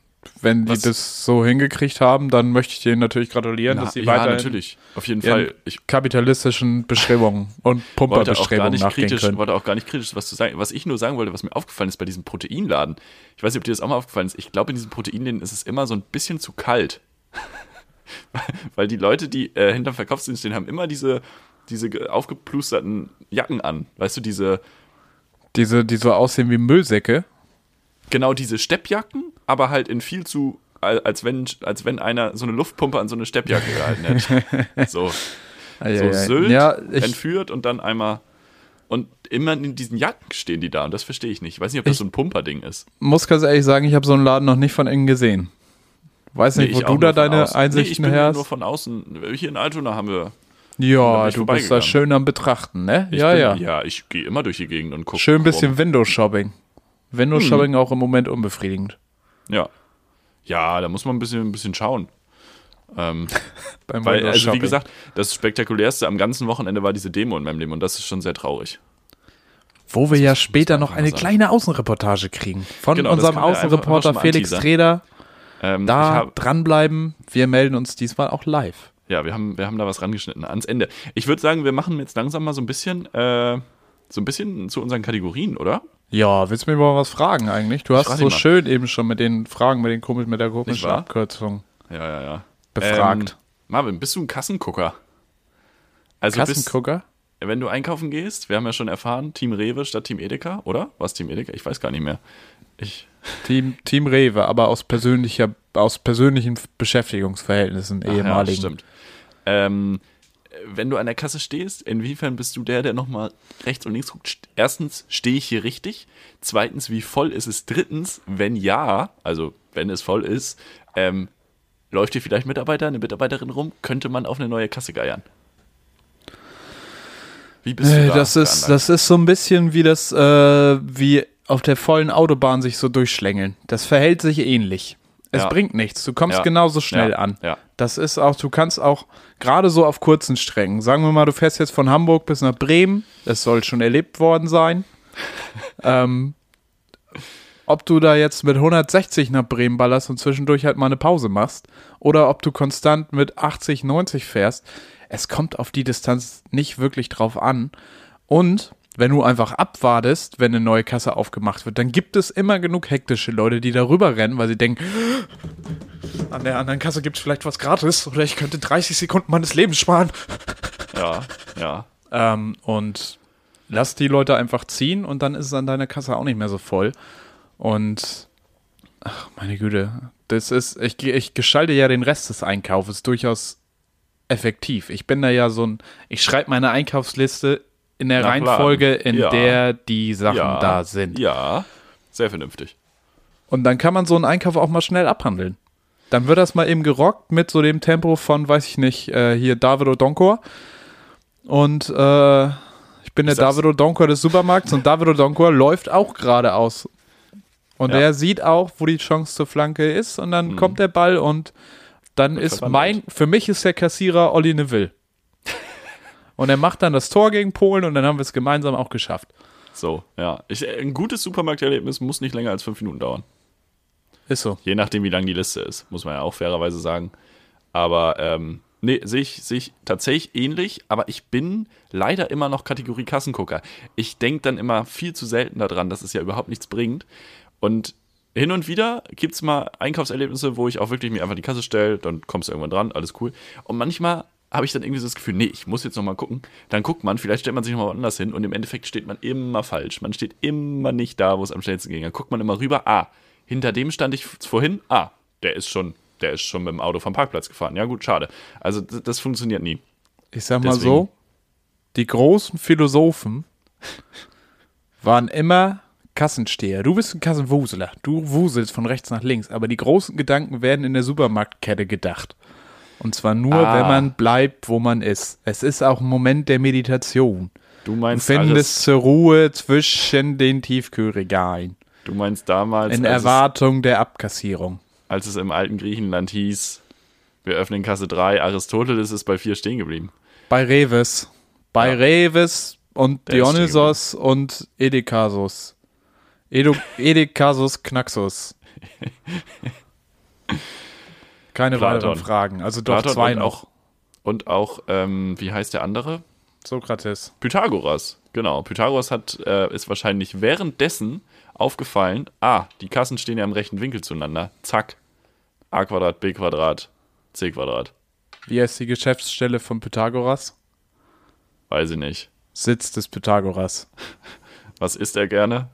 wenn die Was- das so hingekriegt haben, dann möchte ich denen natürlich gratulieren, dass sie ja, weiter natürlich. Auf jeden Fall. Ich kapitalistischen Bestrebungen und wollte auch gar Pumperbestrebungen nicht nachgehen kritisch, können. wollte auch gar nicht kritisch was zu sagen. Was ich nur sagen wollte, was mir aufgefallen ist bei diesem Proteinladen. Ich weiß nicht, ob dir das auch mal aufgefallen ist. Ich glaube, in diesen Proteinläden ist es immer so ein bisschen zu kalt. Weil die Leute, die äh, hinterm Verkaufsdienst stehen, haben immer diese, diese ge- aufgeplusterten Jacken an. Weißt du, diese, Diese, die so aussehen wie Müllsäcke. genau diese Steppjacken, aber halt in viel zu, al- als wenn, als wenn einer so eine Luftpumpe an so eine Steppjacke gehalten hätte. So. So Sylt ja, entführt und dann einmal. Und immer in diesen Jacken stehen die da und das verstehe ich nicht. Ich weiß nicht, ob das so ein Pumperding ist. muss ganz ehrlich sagen, ich habe so einen Laden noch nicht von innen gesehen. Weiß nicht, Nee, wo du da deine außen. Einsichten nee, ich bin her nur hast. von außen. Hier in Altona haben wir. Ja, du bist da schön am Betrachten, ne? Ich ja, bin, ja, Ja, ich gehe immer durch die Gegend und gucke. Schön ein bisschen Windows-Shopping. Windows-Shopping Hm. auch im Moment unbefriedigend. Ja. Ja, da muss man ein bisschen, ein bisschen schauen. Ähm, Beim weil, Windows also wie gesagt, das Spektakulärste am ganzen Wochenende war diese Demo in meinem Leben und das ist schon sehr traurig. Wo wir ja muss später noch eine sagen. kleine Außenreportage kriegen. Von Genau, das unserem Außenreporter Felix. Treder. Ähm, Da hab, dranbleiben. Wir melden uns diesmal auch live. ja, wir haben, wir haben da was rangeschnitten ans Ende. Ich würde sagen, wir machen jetzt langsam mal so ein bisschen, äh, so ein bisschen zu unseren Kategorien, oder? Ja, willst du mir mal was fragen eigentlich? Du hast so schön eben schon mit den Fragen, mit den komisch, mit der komischen? Abkürzung Ja, ja, ja. befragt. Ähm, Marvin, bist du ein Kassengucker? Also bist, Kassengucker? wenn du einkaufen gehst, wir haben ja schon erfahren, Team Rewe statt Team Edeka, oder? Was Team Edeka? Ich weiß gar nicht mehr. Ich, Team, Team Rewe, aber aus persönlicher, aus persönlichen Beschäftigungsverhältnissen Ach Ja, ehemaligen. stimmt. Ähm, wenn du an der Kasse stehst, inwiefern bist du der, der nochmal rechts und links guckt? St- Erstens, stehe ich hier richtig? Zweitens, wie voll ist es? Drittens, wenn ja, also wenn es voll ist, ähm, läuft hier vielleicht Mitarbeiter, eine Mitarbeiterin rum? Könnte man auf eine neue Kasse geiern? Wie bist du Äh, da das ist, das ist so ein bisschen wie das, äh, wie auf der vollen Autobahn sich so durchschlängeln. Das verhält sich ähnlich. Es Ja. bringt nichts. Du kommst Ja. genauso schnell Ja. an. Das ist auch, du kannst auch gerade so auf kurzen Strecken, sagen wir mal, du fährst jetzt von Hamburg bis nach Bremen, es soll schon erlebt worden sein. ähm, ob du da jetzt mit 160 nach Bremen ballerst und zwischendurch halt mal eine Pause machst oder ob du konstant mit 80, 90 fährst, es kommt auf die Distanz nicht wirklich drauf an. Und wenn du einfach abwartest, wenn eine neue Kasse aufgemacht wird, dann gibt es immer genug hektische Leute, die darüber rennen, weil sie denken, an der anderen Kasse gibt es vielleicht was gratis oder ich könnte 30 Sekunden meines Lebens sparen. Ja, ja. Ähm, und lass die Leute einfach ziehen und dann ist es an deiner Kasse auch nicht mehr so voll. Und ach, meine Güte, das ist, ich, ich gestalte ja den Rest des Einkaufes durchaus effektiv. Ich bin da ja so ein, ich schreibe meine Einkaufsliste in der Nach Reihenfolge, in Ja. der die Sachen ja, da sind. Ja, sehr vernünftig. Und dann kann man so einen Einkauf auch mal schnell abhandeln. Dann wird das mal eben gerockt mit so dem Tempo von, weiß ich nicht, äh, hier David Odonkor. Und äh, ich bin der Ich sag's- David Odonkor des Supermarkts und David Odonkor läuft auch geradeaus. Und Ja. er sieht auch, wo die Chance zur Flanke ist und dann kommt der Ball und dann ist verwandelt. mein, für mich ist der Kassierer Olli Neville. Und er macht dann das Tor gegen Polen und dann haben wir es gemeinsam auch geschafft. So, ja. Ich, ein gutes Supermarkterlebnis muss nicht länger als fünf Minuten dauern. Ist so. Je nachdem, wie lang die Liste ist, muss man ja auch fairerweise sagen. Aber ähm, nee, sehe ich, sehe ich tatsächlich ähnlich, aber ich bin leider immer noch Kategorie Kassengucker. Ich denke dann immer viel zu selten daran, dass es ja überhaupt nichts bringt. Und hin und wieder gibt es mal Einkaufserlebnisse, wo ich auch wirklich mir einfach die Kasse stelle, dann kommst du irgendwann dran, alles cool. Und manchmal habe ich dann irgendwie so das Gefühl, nee, ich muss jetzt nochmal gucken. Dann guckt man, vielleicht stellt man sich nochmal woanders hin und im Endeffekt steht man immer falsch. Man steht immer nicht da, wo es am schnellsten ging. Dann guckt man immer rüber, ah, hinter dem stand ich vorhin, ah, der ist schon, der ist schon mit dem Auto vom Parkplatz gefahren. Ja gut, schade. Also das, das funktioniert nie. Ich sag mal Deswegen. so, die großen Philosophen waren immer Kassensteher. Du bist ein Kassenwuseler. Du wuselst von rechts nach links, aber die großen Gedanken werden in der Supermarktkette gedacht. Und zwar nur, Ah. wenn man bleibt, wo man ist. Es ist auch ein Moment der Meditation. Du Du meinst, findest alles, zur Ruhe zwischen den Tiefkühlregalen. du meinst damals, In als es, Erwartung der Abkassierung. als es im alten Griechenland hieß, wir öffnen Kasse 3, Aristoteles ist bei 4 stehen geblieben. Bei Reves. Bei Ja. Reves und Der Dionysos und Edekasus. Edu Edekasus Knaxus. Keine Platon. weiteren Fragen. Also doch Platon zwei und noch. auch, und auch, ähm, wie heißt der andere? Sokrates. Pythagoras, genau. Pythagoras hat, äh, ist wahrscheinlich währenddessen aufgefallen, ah, die Kassen stehen ja im rechten Winkel zueinander. Zack. a Quadrat, b Quadrat, c Quadrat. Wie heißt die Geschäftsstelle von Pythagoras? Weiß ich nicht. Sitz des Pythagoras. Was isst er gerne?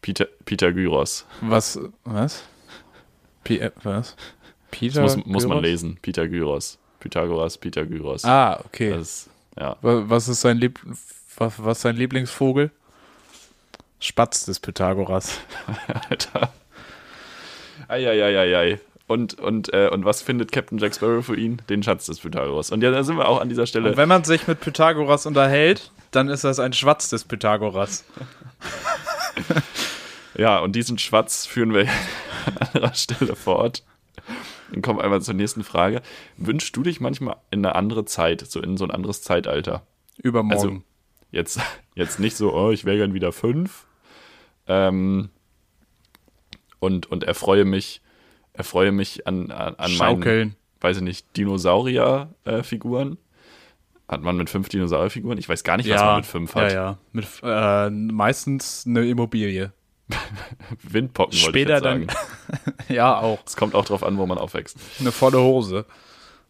Peter, Pythagoras. Was? Was? Pi äh, was? Peter? Das muss, muss man Gyros? lesen. Pythagoras. Pythagoras, Pythagoras. Ah, okay. Das ja. Wa- Was ist sein Lieb was, was sein Lieblingsvogel? Spatz des Pythagoras. Alter. Eieieiei. Und, und, äh, und was findet Captain Jack Sparrow für ihn? Den Schatz des Pythagoras. Und ja, da sind wir auch an dieser Stelle. Und wenn man sich mit Pythagoras unterhält, dann ist das ein Schwatz des Pythagoras. Ja, und diesen Schwatz führen wir anderer Stelle fort. Dann kommen wir einmal zur nächsten Frage. Wünschst du dich manchmal in eine andere Zeit, so in so ein anderes Zeitalter? Übermorgen. Also jetzt, jetzt nicht so, oh, ich wäre gern wieder fünf. Ähm, und, und erfreue mich, erfreue mich an, an, an meinen, weiß ich nicht, Dinosaurier-Figuren. Hat man mit fünf Dinosaurierfiguren? Ich weiß gar nicht, was man mit fünf hat. Ja, ja. Mit, äh, meistens eine Immobilie. Windpocken wollte Später dann. ja, auch. Es kommt auch drauf an, wo man aufwächst. Eine volle Hose.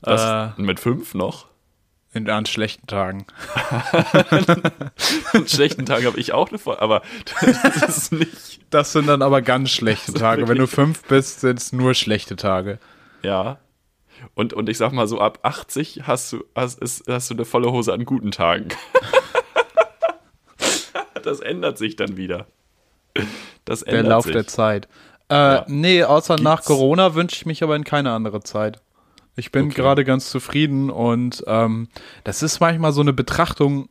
Das, Äh. mit fünf noch. In, an schlechten Tagen. An schlechten Tagen habe ich auch eine Voll, aber das ist nicht. Das sind dann aber ganz schlechte Tage. Wenn du fünf bist, sind es nur schlechte Tage. Ja. Und, und ich sag mal so, ab 80 hast du, hast, ist, hast du eine volle Hose an guten Tagen. das ändert sich dann wieder. Das Der ändert Lauf sich. der Zeit. Äh, Ja. Nee, außer nach Gibt's- Corona wünsche ich mich aber in keine andere Zeit. Ich bin Okay. gerade ganz zufrieden und ähm, das ist manchmal so eine Betrachtung,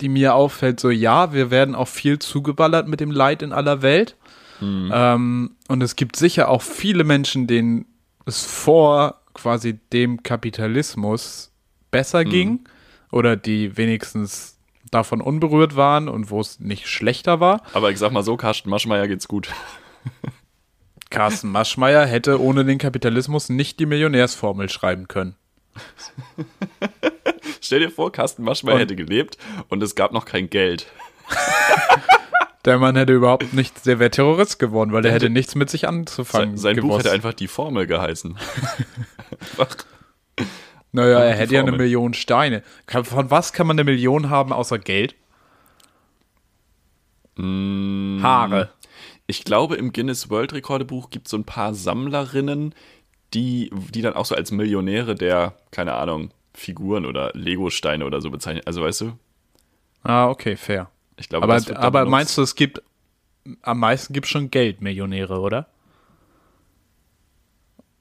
die mir auffällt, so ja, wir werden auch viel zugeballert mit dem Leid in aller Welt. Ähm, und es gibt sicher auch viele Menschen, denen es vor quasi dem Kapitalismus besser ging oder die wenigstens davon unberührt waren und wo es nicht schlechter war. Aber ich sag mal so, Carsten Maschmeyer geht's gut. Carsten Maschmeyer hätte ohne den Kapitalismus nicht die Millionärsformel schreiben können. Stell dir vor, Carsten Maschmeyer Und- hätte gelebt und es gab noch kein Geld. Der Mann hätte überhaupt nicht, der wäre Terrorist geworden, weil der hätte nichts mit sich anzufangen. Sein, sein Buch hätte einfach die Formel geheißen. Naja, er hätte ja eine. Million Steine. Von was kann man eine Million haben außer Geld? Mm. Haare. Ich glaube, im Guinness World Rekordebuch gibt es so ein paar Sammlerinnen, die, die dann auch so als Millionäre der, keine Ahnung, Figuren oder Lego-Steine oder so bezeichnen. Also weißt du, Ah, okay, fair. ich glaube, Aber, aber meinst du, es gibt am meisten gibt schon Geldmillionäre, oder?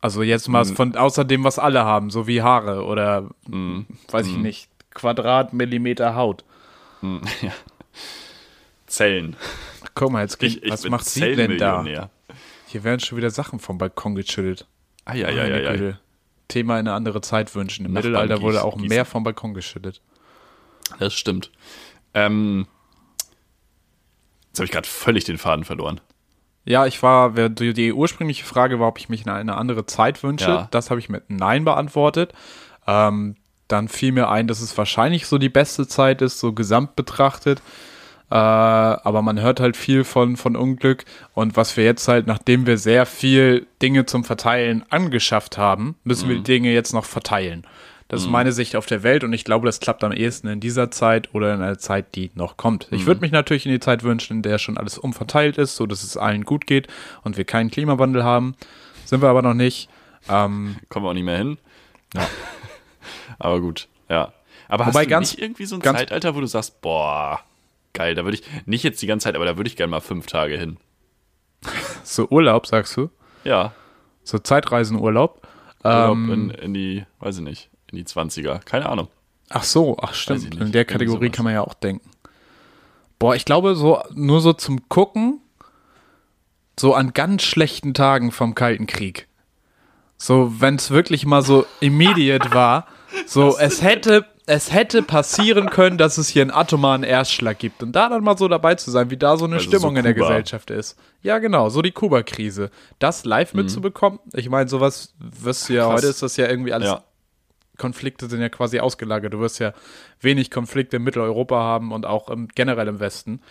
Also jetzt mal Hm. von außer dem, was alle haben, so wie Haare oder Hm. weiß ich nicht, Quadratmillimeter Haut. Zellen. Guck mal, jetzt Ich, ich was macht sie denn da? Hier werden schon wieder Sachen vom Balkon geschüttelt. Ah, ja, ja, ja, ja. Thema in eine andere Zeit wünschen. Im Nachbarn Mittelalter wurde auch gießen. mehr vom Balkon geschüttet. Das stimmt. Ähm, jetzt habe ich gerade völlig den Faden verloren. Ja, ich war, die, die ursprüngliche Frage war, ob ich mich in eine andere Zeit wünsche. Ja. Das habe ich mit Nein beantwortet. Ähm, dann fiel mir ein, dass es wahrscheinlich so die beste Zeit ist, so gesamt betrachtet. Äh, aber man hört halt viel von, von Unglück. Und was wir jetzt halt, nachdem wir sehr viel Dinge zum Verteilen angeschafft haben, müssen wir die Dinge jetzt noch verteilen. Das ist meine Sicht auf der Welt und ich glaube, das klappt am ehesten in dieser Zeit oder in einer Zeit, die noch kommt. Ich würde mich natürlich in die Zeit wünschen, in der schon alles umverteilt ist, so dass es allen gut geht und wir keinen Klimawandel haben. Sind wir aber noch nicht. Ähm, Kommen wir auch nicht mehr hin. aber gut, ja. Aber Wobei hast du ganz- nicht irgendwie so ein Zeitalter, wo du sagst, boah, geil, da würde ich, nicht jetzt die ganze Zeit, aber da würde ich gerne mal fünf Tage hin. so Urlaub, sagst du? Ja, So Zeitreisenurlaub. Urlaub Ähm, in, in die, weiß ich nicht, in die 20er, keine Ahnung. Ach so, ach stimmt. In der Kategorie kann man ja auch denken. Boah, ich glaube, so nur so zum Gucken, so an ganz schlechten Tagen vom Kalten Krieg. So, wenn es wirklich mal so immediate war, so es hätte, es hätte passieren können, dass es hier einen atomaren Erstschlag gibt. Und da dann mal so dabei zu sein, wie da so eine Also so Stimmung in der. Gesellschaft ist. Ja, genau, so die Kuba-Krise. Das live mitzubekommen, ich meine, sowas wirst du ja, Mhm. Krass. heute ist das ja irgendwie alles Ja, Konflikte sind ja quasi ausgelagert. Du wirst ja wenig Konflikte in Mitteleuropa haben und auch im, generell im Westen.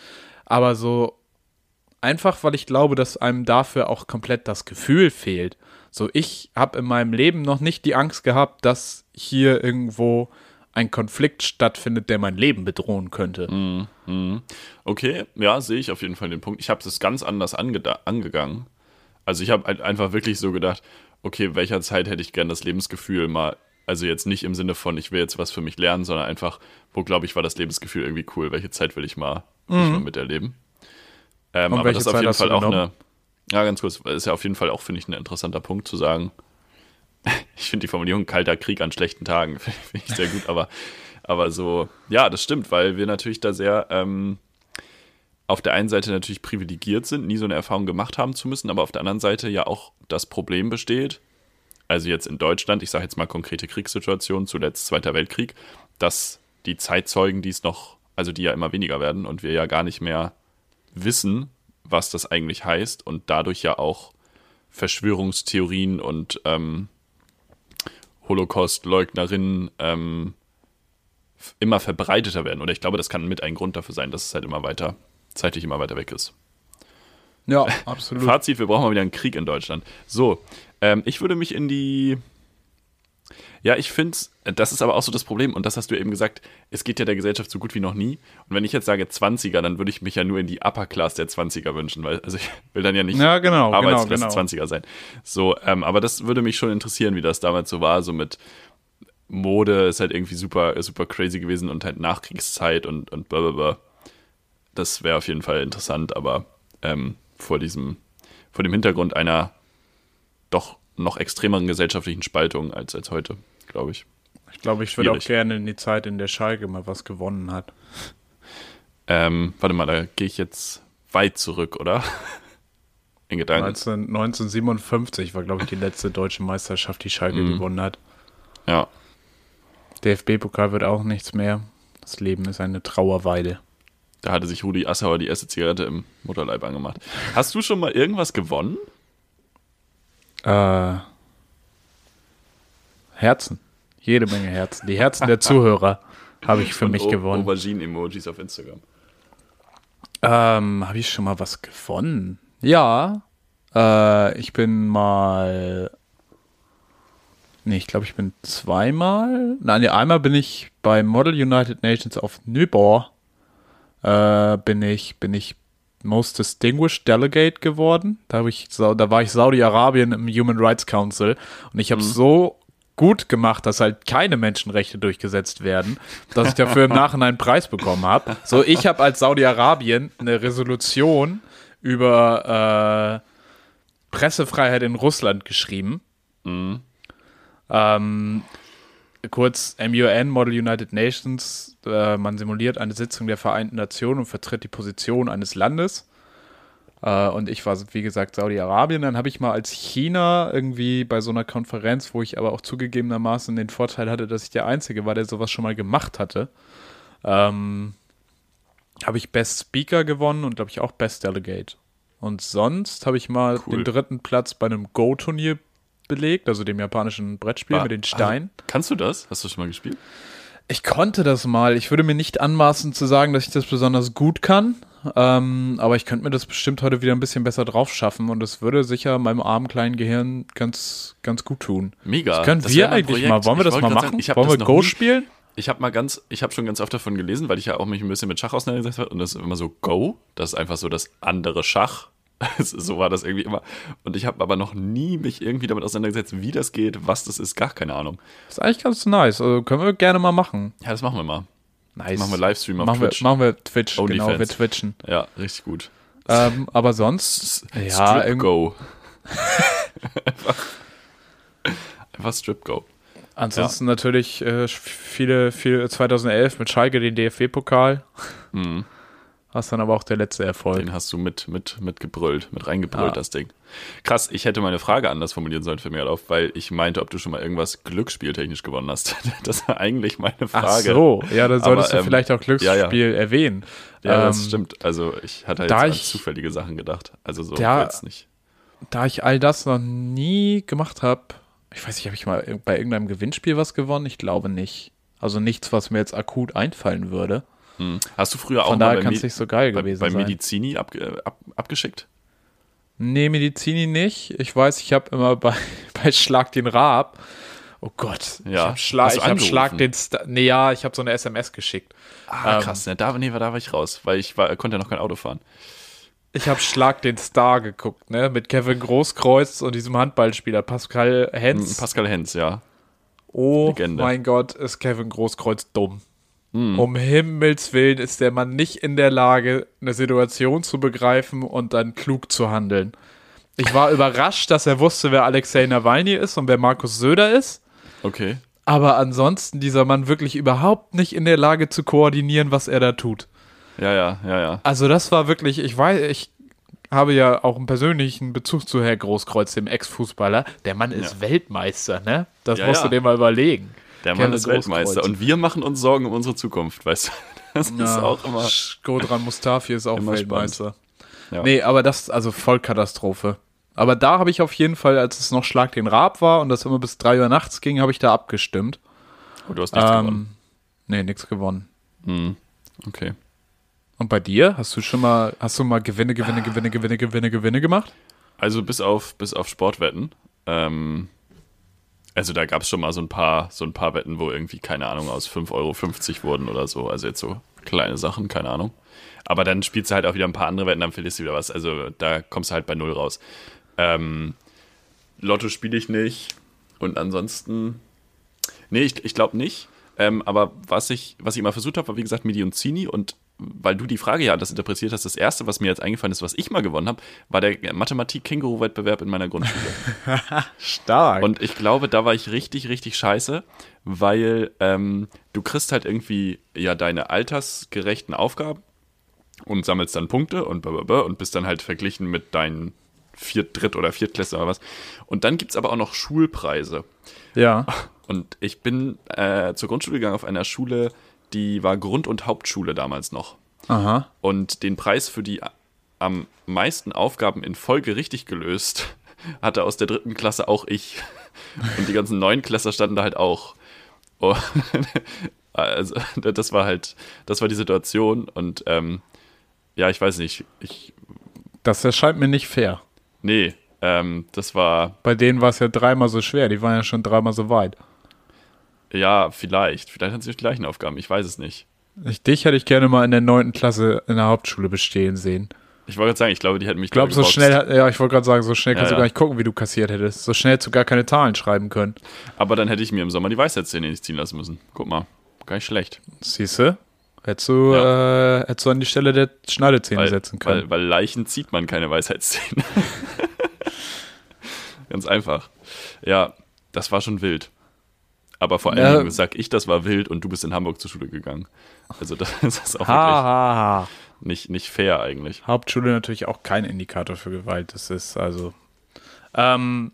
Aber so einfach, weil ich glaube, dass einem dafür auch komplett das Gefühl fehlt. So, ich habe in meinem Leben noch nicht die Angst gehabt, dass hier irgendwo ein Konflikt stattfindet, der mein Leben bedrohen könnte. okay, ja, sehe ich auf jeden Fall den Punkt. Ich habe es ganz anders angegangen. Also ich habe halt einfach wirklich so gedacht, okay, welcher Zeit hätte ich gern das Lebensgefühl mal, also jetzt nicht im Sinne von, ich will jetzt was für mich lernen, sondern einfach, wo glaube ich, war das Lebensgefühl irgendwie cool, welche Zeit will ich mal, will ich mal miterleben. Ähm, aber das ist auf Zeit jeden Fall auch eine, ja ganz kurz, ist ja auf jeden Fall auch, finde ich, ein interessanter Punkt zu sagen, ich finde die Formulierung kalter Krieg an schlechten Tagen, finde ich sehr gut, aber, aber so, ja, das stimmt, weil wir natürlich da sehr ähm, auf der einen Seite natürlich privilegiert sind, nie so eine Erfahrung gemacht haben zu müssen, aber auf der anderen Seite ja auch das Problem besteht, also jetzt in Deutschland, ich sage jetzt mal konkrete Kriegssituationen, zuletzt Zweiter Weltkrieg, dass die Zeitzeugen, die es noch, also die ja immer weniger werden und wir ja gar nicht mehr wissen, was das eigentlich heißt und dadurch ja auch Verschwörungstheorien und ähm, Holocaust-Leugnerinnen ähm, immer verbreiteter werden. Oder ich glaube, das kann mit ein Grund dafür sein, dass es halt immer weiter, zeitlich immer weiter weg ist. Ja, absolut. Fazit, wir brauchen mal wieder einen Krieg in Deutschland. So, ähm, ich würde mich in die. Ja, ich finde, das ist aber auch so das Problem, und das hast du eben gesagt, es geht ja der Gesellschaft so gut wie noch nie. Und wenn ich jetzt sage 20er, dann würde ich mich ja nur in die Upper Class der 20er wünschen, weil, also ich will dann ja nicht Ja, genau, genau, Arbeitsklasse genau. 20er sein. So, ähm, aber das würde mich schon interessieren, wie das damals so war, so mit Mode ist halt irgendwie super, super crazy gewesen und halt Nachkriegszeit und, und blablabla. Das wäre auf jeden Fall interessant, aber ähm, vor diesem, vor dem Hintergrund einer doch noch extremeren gesellschaftlichen Spaltung als, als heute, glaube ich. Ich glaube, ich würde auch gerne in die Zeit, in der Schalke mal was gewonnen hat. Ähm, warte mal, da gehe ich jetzt weit zurück, oder? In Gedanken. 19, 1957 war, glaube ich, die letzte deutsche Meisterschaft, die Schalke Mhm. gewonnen hat. Ja. DFB-Pokal wird auch nichts mehr. Das Leben ist eine Trauerweide. Da hatte sich Rudi Assauer die erste Zigarette im Mutterleib angemacht. Hast du schon mal irgendwas gewonnen? Äh, Herzen. Jede Menge Herzen. Die Herzen der Zuhörer habe ich für Und mich O- gewonnen. Aubergine-Emojis auf Instagram. Ähm, habe ich schon mal was gewonnen? Ja. Äh, ich bin mal. Nee, ich glaube, ich bin zweimal. Nein, nee, einmal bin ich bei Model United Nations auf Nybor. Äh, bin ich, bin ich Most Distinguished Delegate geworden. Da, hab ich, da war ich Saudi-Arabien im Human Rights Council und ich habe so gut gemacht, dass halt keine Menschenrechte durchgesetzt werden, dass ich dafür im Nachhinein einen Preis bekommen habe. So, ich habe als Saudi-Arabien eine Resolution über äh, Pressefreiheit in Russland geschrieben. Ähm, kurz MUN, Model United Nations, äh, man simuliert eine Sitzung der Vereinten Nationen und vertritt die Position eines Landes. Äh, und ich war, wie gesagt, Saudi-Arabien. Dann habe ich mal als China irgendwie bei so einer Konferenz, wo ich aber auch zugegebenermaßen den Vorteil hatte, dass ich der Einzige war, der sowas schon mal gemacht hatte, ähm, habe ich Best Speaker gewonnen und glaube ich auch Best Delegate. Und sonst habe ich mal Cool. den dritten Platz bei einem Go-Turnier belegt, also dem japanischen Brettspiel War- mit den Steinen. Also, kannst du das? Hast du schon mal gespielt? Ich konnte das mal. Ich würde mir nicht anmaßen zu sagen, dass ich das besonders gut kann. Ähm, aber ich könnte mir das bestimmt heute wieder ein bisschen besser drauf schaffen und es würde sicher meinem armen kleinen Gehirn ganz, ganz gut tun. Mega. Das können Das wir eigentlich Projekt. mal. Wollen wir Ich das mal machen? sagen, Wollen wir Go nie- spielen? Ich habe mal ganz, ich habe schon ganz oft davon gelesen, weil ich ja auch mich ein bisschen mit Schach auseinandergesetzt habe und das ist immer so Go, das ist einfach so das andere Schach. so war das irgendwie immer. Und ich habe aber noch nie mich irgendwie damit auseinandergesetzt, wie das geht, was das ist, gar keine Ahnung. Das ist eigentlich ganz nice. Also können wir gerne mal machen. Ja, das machen wir mal. Nice. Machen wir Livestream auf machen Twitch. Wir, machen wir Twitch, genau, Onlyfans. wir twitchen. Ja, richtig gut. Ähm, aber sonst, ja, Strip Go. einfach, einfach Strip Go. ansonsten natürlich äh, viele, viele 2011 mit Schalke den DFB-Pokal. Mhm. Was dann aber auch der letzte Erfolg. Den hast du mit, mit, mit gebrüllt, mit reingebrüllt, Ja. das Ding. Krass, ich hätte meine Frage anders formulieren sollen für mich auf, weil ich meinte, ob du schon mal irgendwas glücksspieltechnisch gewonnen hast. Das war eigentlich meine Frage. Ach so, ja, dann solltest Aber, du ähm, vielleicht auch Glücksspiel ja, ja. erwähnen. Ja, das Ähm, stimmt. Also ich hatte jetzt da an ich- zufällige Sachen gedacht. Also so Da- jetzt nicht. Da ich all das noch nie gemacht habe, ich weiß nicht, habe ich mal bei irgendeinem Gewinnspiel was gewonnen? Ich glaube nicht. Also nichts, was mir jetzt akut einfallen würde. Hm. Hast du früher auch Von mal daher bei, nicht so geil bei, gewesen bei. Medizini ab, ab, abgeschickt? Nee, Medizini nicht. Ich weiß, ich habe immer bei, bei Schlag den Raab. Oh Gott. Ja. Ich habe Schlag, ich hab? Schlag den Sta Nee, ja, ich habe so eine SMS geschickt. Ah, Ähm, krass. Ne, da, nee, da war ich raus, weil ich war, konnte ja noch kein Auto fahren. Ich habe Schlag den Star geguckt, ne? Mit Kevin Großkreuz und diesem Handballspieler Pascal Hm, Hens. Pascal Hens, ja. oh Legende. mein Gott, ist Kevin Großkreuz dumm. Hm. Um Himmels Willen ist der Mann nicht in der Lage, eine Situation zu begreifen und dann klug zu handeln. Ich war überrascht, dass er wusste, wer Alexei Nawalny ist und wer Markus Söder ist. Okay. Aber ansonsten dieser Mann wirklich überhaupt nicht in der Lage zu koordinieren, was er da tut. Ja, ja, ja, ja. Also das war wirklich, ich weiß, ich, habe ja auch einen persönlichen Bezug zu Herr Großkreuz, dem Ex-Fußballer. Der Mann ist Ja. Weltmeister, ne? Das Ja, musst ja. du dir mal überlegen. Der Mann ist Weltmeister und wir machen uns Sorgen um unsere Zukunft, weißt du? Das ist auch immer. Godran Mustafi ist auch Weltmeister. Ja. Nee, aber das, also Vollkatastrophe. Aber da habe ich auf jeden Fall, als es noch Schlag den Raab war und das immer bis 3 Uhr nachts ging, habe ich da abgestimmt. Oh, du hast nichts gewonnen. Ähm, nee, nichts gewonnen. Hm. Okay. Und bei dir? Hast du schon mal, hast du mal Gewinne, Gewinne, Gewinne, Gewinne, Gewinne, Gewinne gemacht? Also bis auf, bis auf Sportwetten. Ähm, also da gab es schon mal so ein paar, so ein paar Wetten, wo irgendwie, keine Ahnung, aus 5,50 Euro wurden oder so. Also jetzt so kleine Sachen, keine Ahnung. Aber dann spielst du halt auch wieder ein paar andere Wetten, dann verlierst du wieder was. Also da kommst du halt bei null raus. Ähm, Lotto spiele ich nicht. Und ansonsten. Nee, ich, ich glaube nicht. Ähm, aber was ich, was ich immer versucht habe, war wie gesagt Midi und Zini. Und weil du die Frage ja das interpretiert hast, das erste, was mir jetzt eingefallen ist, was ich mal gewonnen habe, war der Mathematik-Känguru-Wettbewerb in meiner Grundschule. Stark. Und ich glaube, da war ich richtig, richtig scheiße, weil ähm, du kriegst halt irgendwie ja deine altersgerechten Aufgaben und sammelst dann Punkte und blablabla und bist dann halt verglichen mit deinen Viert-, Dritt- oder Viertklässler oder was. Und dann gibt es aber auch noch Schulpreise. ja. Und ich bin äh, zur Grundschule gegangen auf einer Schule, die war Grund- und Hauptschule damals noch. Aha. Und den Preis für die am meisten Aufgaben in Folge richtig gelöst hatte aus der dritten Klasse auch ich. Und die ganzen neuen Klässler standen da halt auch. Und also, das war halt, das war die Situation. Und ähm, ja, ich weiß nicht, ich, Das erscheint mir nicht fair. nee, ähm, das war, Bei denen war es ja dreimal so schwer. Die waren ja schon dreimal so weit. Ja, vielleicht, vielleicht hatten sie die gleichen Aufgaben, ich weiß es nicht. Ich, dich hätte ich gerne mal in der neunten Klasse in der Hauptschule bestehen sehen. Ich wollte gerade sagen, ich glaube, die hätten mich Ich glaube, so schnell, hat- ja, ich wollte gerade sagen, so schnell kannst Ja, du gar ja. nicht gucken, wie du kassiert hättest. So schnell hättest du gar keine Zahlen schreiben können. Aber dann hätte ich mir im Sommer die Weisheitszähne nicht ziehen lassen müssen. Guck mal, gar nicht schlecht. Siehst du? Hättest du, äh, hättest du an die Stelle der Schneidezähne Weil, setzen können. weil, weil Leichen zieht man keine Weisheitszähne. Ganz einfach. Ja, das war schon wild. Aber vor allem Ja. Dingen sag ich, das war wild und du bist in Hamburg zur Schule gegangen. Also das ist auch ha, wirklich ha, nicht, nicht fair eigentlich. Hauptschule natürlich auch kein Indikator für Gewalt. Das ist also. Ähm,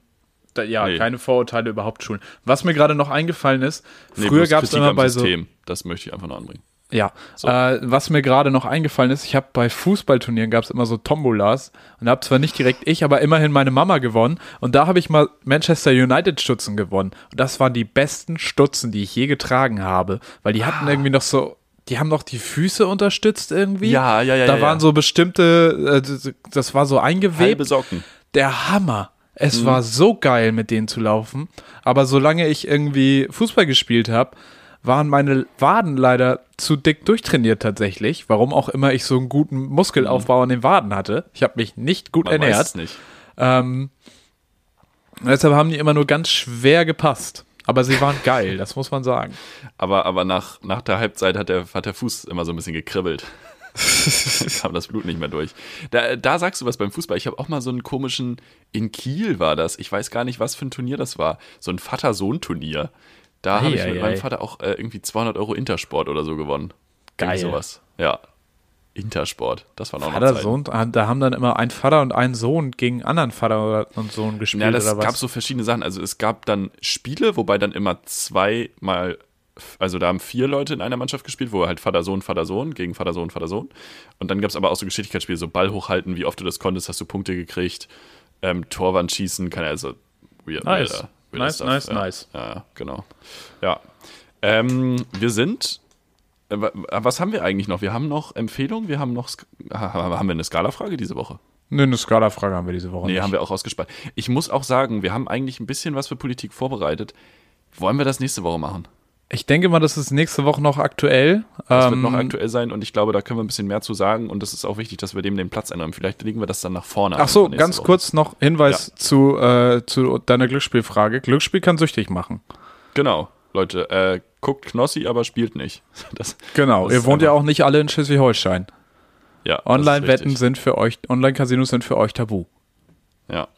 da, ja, Nee. keine Vorurteile über Hauptschulen. Was mir gerade noch eingefallen ist, Nee, früher gab es immer bei so. System. Das möchte ich einfach noch anbringen. Ja, So. äh, was mir gerade noch eingefallen ist, ich habe bei Fußballturnieren gab es immer so Tombolas und da habe zwar nicht direkt ich, aber immerhin meine Mama gewonnen und da habe ich mal Manchester United Stutzen gewonnen und das waren die besten Stutzen, die ich je getragen habe, weil die Ah. hatten irgendwie noch so, die haben noch die Füße unterstützt irgendwie. Ja, ja, ja, Da ja, waren ja. so bestimmte, äh, das war so eingewebt. Halbe Socken. Der Hammer. Es Mhm. war so geil, mit denen zu laufen. Aber solange ich irgendwie Fußball gespielt habe, waren meine Waden leider zu dick durchtrainiert tatsächlich. Warum auch immer ich so einen guten Muskelaufbau an den Waden hatte. Ich habe mich nicht gut. Man weiß ernährt. es nicht. Ähm, deshalb haben die immer nur ganz schwer gepasst. Aber sie waren geil, das muss man sagen. Aber, aber nach, nach der Halbzeit hat der, hat der Fuß immer so ein bisschen gekribbelt. Kam das Blut nicht mehr durch. Da, da sagst du was beim Fußball. Ich habe auch mal so einen komischen, in Kiel war das. Ich weiß gar nicht, was für ein Turnier das war. So ein Vater-Sohn-Turnier. Da habe ich Ei, mit ei, meinem ei. Vater auch äh, irgendwie 200 Euro Intersport oder so gewonnen. Geil. Irgendwie sowas. Ja. Intersport. Das war noch Vater, Zeiten. Sohn, da haben dann immer ein Vater und ein Sohn gegen anderen Vater und Sohn gespielt Ja, das gab so verschiedene Sachen. Also es gab dann Spiele, wobei dann immer zweimal, also da haben vier Leute in einer Mannschaft gespielt, wo halt Vater, Sohn, Vater, Sohn gegen Vater, Sohn, Vater, Sohn. Und dann gab es aber auch so Geschicklichkeitsspiele, so Ball hochhalten, wie oft du das konntest, hast du Punkte gekriegt. Ähm, Torwand schießen, kann er also weird, Nice. Nice, Stuff. nice, ja. nice. Ja, genau. Ja. Ähm, wir sind. äh, wa- Was haben wir eigentlich noch? Wir haben noch Empfehlungen, wir haben noch. Haben wir eine Skala-Frage diese Woche? Nö, eine Skala-Frage haben wir diese Woche Nee, nicht. haben wir auch rausgespart. Ich muss auch sagen, wir haben eigentlich ein bisschen was für Politik vorbereitet. Wollen wir das nächste Woche machen? Ich denke mal, das ist nächste Woche noch aktuell. Das Ähm, wird noch aktuell sein und ich glaube, da können wir ein bisschen mehr zu sagen und es ist auch wichtig, dass wir dem den Platz ändern. Vielleicht legen wir das dann nach vorne. Ach so, ganz Woche. kurz noch Hinweis zu, äh, zu deiner Glücksspielfrage. Glücksspiel kann süchtig machen. Genau, Leute, äh, guckt Knossi, aber spielt nicht. Das, Genau. Das Ihr wohnt ja auch nicht alle in Schleswig-Holstein. ja, Online-Wetten sind für euch, Online-Casinos sind für euch tabu. Ja,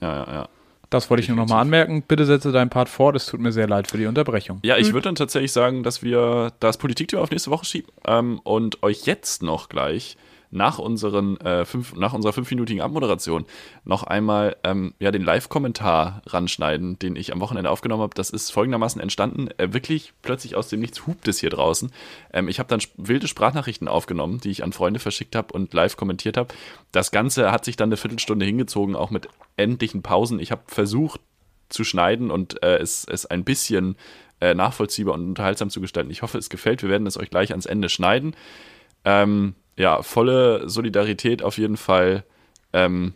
ja, ja, ja. Das wollte ich nur noch mal anmerken. Bitte setze deinen Part fort. Es tut mir sehr leid für die Unterbrechung. Ja, ich würde dann tatsächlich sagen, dass wir das Politikthema auf nächste Woche schieben ähm, und euch jetzt noch gleich nach, unseren, äh, fünf, nach unserer fünfminütigen Abmoderation noch einmal ähm, ja, den Live-Kommentar ranschneiden, den ich am Wochenende aufgenommen habe. Das ist folgendermaßen entstanden. Äh, wirklich plötzlich aus dem Nichts hupt es hier draußen. Ähm, ich habe dann wilde Sprachnachrichten aufgenommen, die ich an Freunde verschickt habe und live kommentiert habe. Das Ganze hat sich dann eine Viertelstunde hingezogen, auch mit endlichen Pausen. Ich habe versucht zu schneiden und äh, es, es ein bisschen äh, nachvollziehbar und unterhaltsam zu gestalten. Ich hoffe, es gefällt. Wir werden es euch gleich ans Ende schneiden. Ähm, ja, volle Solidarität auf jeden Fall. Ähm,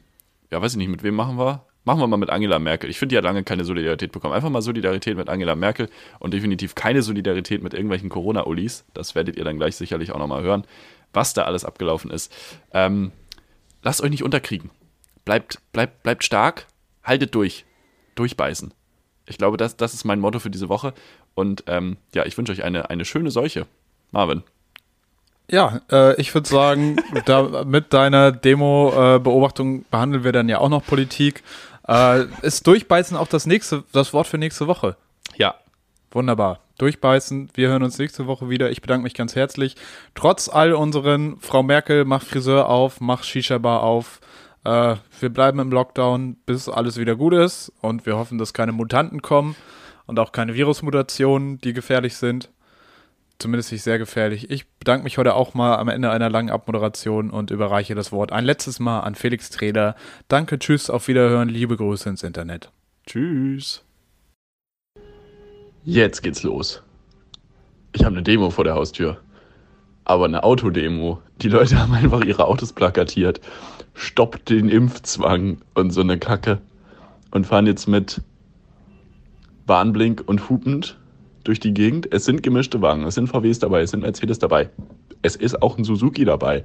ja, weiß ich nicht, mit wem machen wir? Machen wir mal mit Angela Merkel. Ich finde, die hat lange keine Solidarität bekommen. Einfach mal Solidarität mit Angela Merkel und definitiv keine Solidarität mit irgendwelchen Corona-Ulis. Das werdet ihr dann gleich sicherlich auch nochmal hören, was da alles abgelaufen ist. Ähm, lasst euch nicht unterkriegen. Bleibt, bleibt, bleibt stark, haltet durch. Durchbeißen. Ich glaube, das, das ist mein Motto für diese Woche. Und ähm, ja, ich wünsche euch eine, eine schöne Seuche. Marvin. Ja, äh, ich würde sagen, da, mit deiner Demo-Beobachtung äh, behandeln wir dann ja auch noch Politik. Äh, ist Durchbeißen auch das nächste, das Wort für nächste Woche? Ja. Wunderbar. Durchbeißen. Wir hören uns nächste Woche wieder. Ich bedanke mich ganz herzlich. Trotz all unseren Frau Merkel, mach Friseur auf, mach Shisha-Bar auf. Äh, wir bleiben im Lockdown, bis alles wieder gut ist. Und wir hoffen, dass keine Mutanten kommen und auch keine Virusmutationen, die gefährlich sind. Zumindest nicht sehr gefährlich. Ich bedanke mich heute auch mal am Ende einer langen Abmoderation und überreiche das Wort ein letztes Mal an Felix Treder. Danke, tschüss, auf Wiederhören, liebe Grüße ins Internet. Tschüss. Jetzt geht's los. Ich habe eine Demo vor der Haustür. Aber eine Autodemo. Die Leute haben einfach ihre Autos plakatiert. Stoppt den Impfzwang und so eine Kacke. Und fahren jetzt mit Warnblink und hupend durch die Gegend. Es sind gemischte Wagen, es sind VWs dabei, es sind Mercedes dabei. Es ist auch ein Suzuki dabei,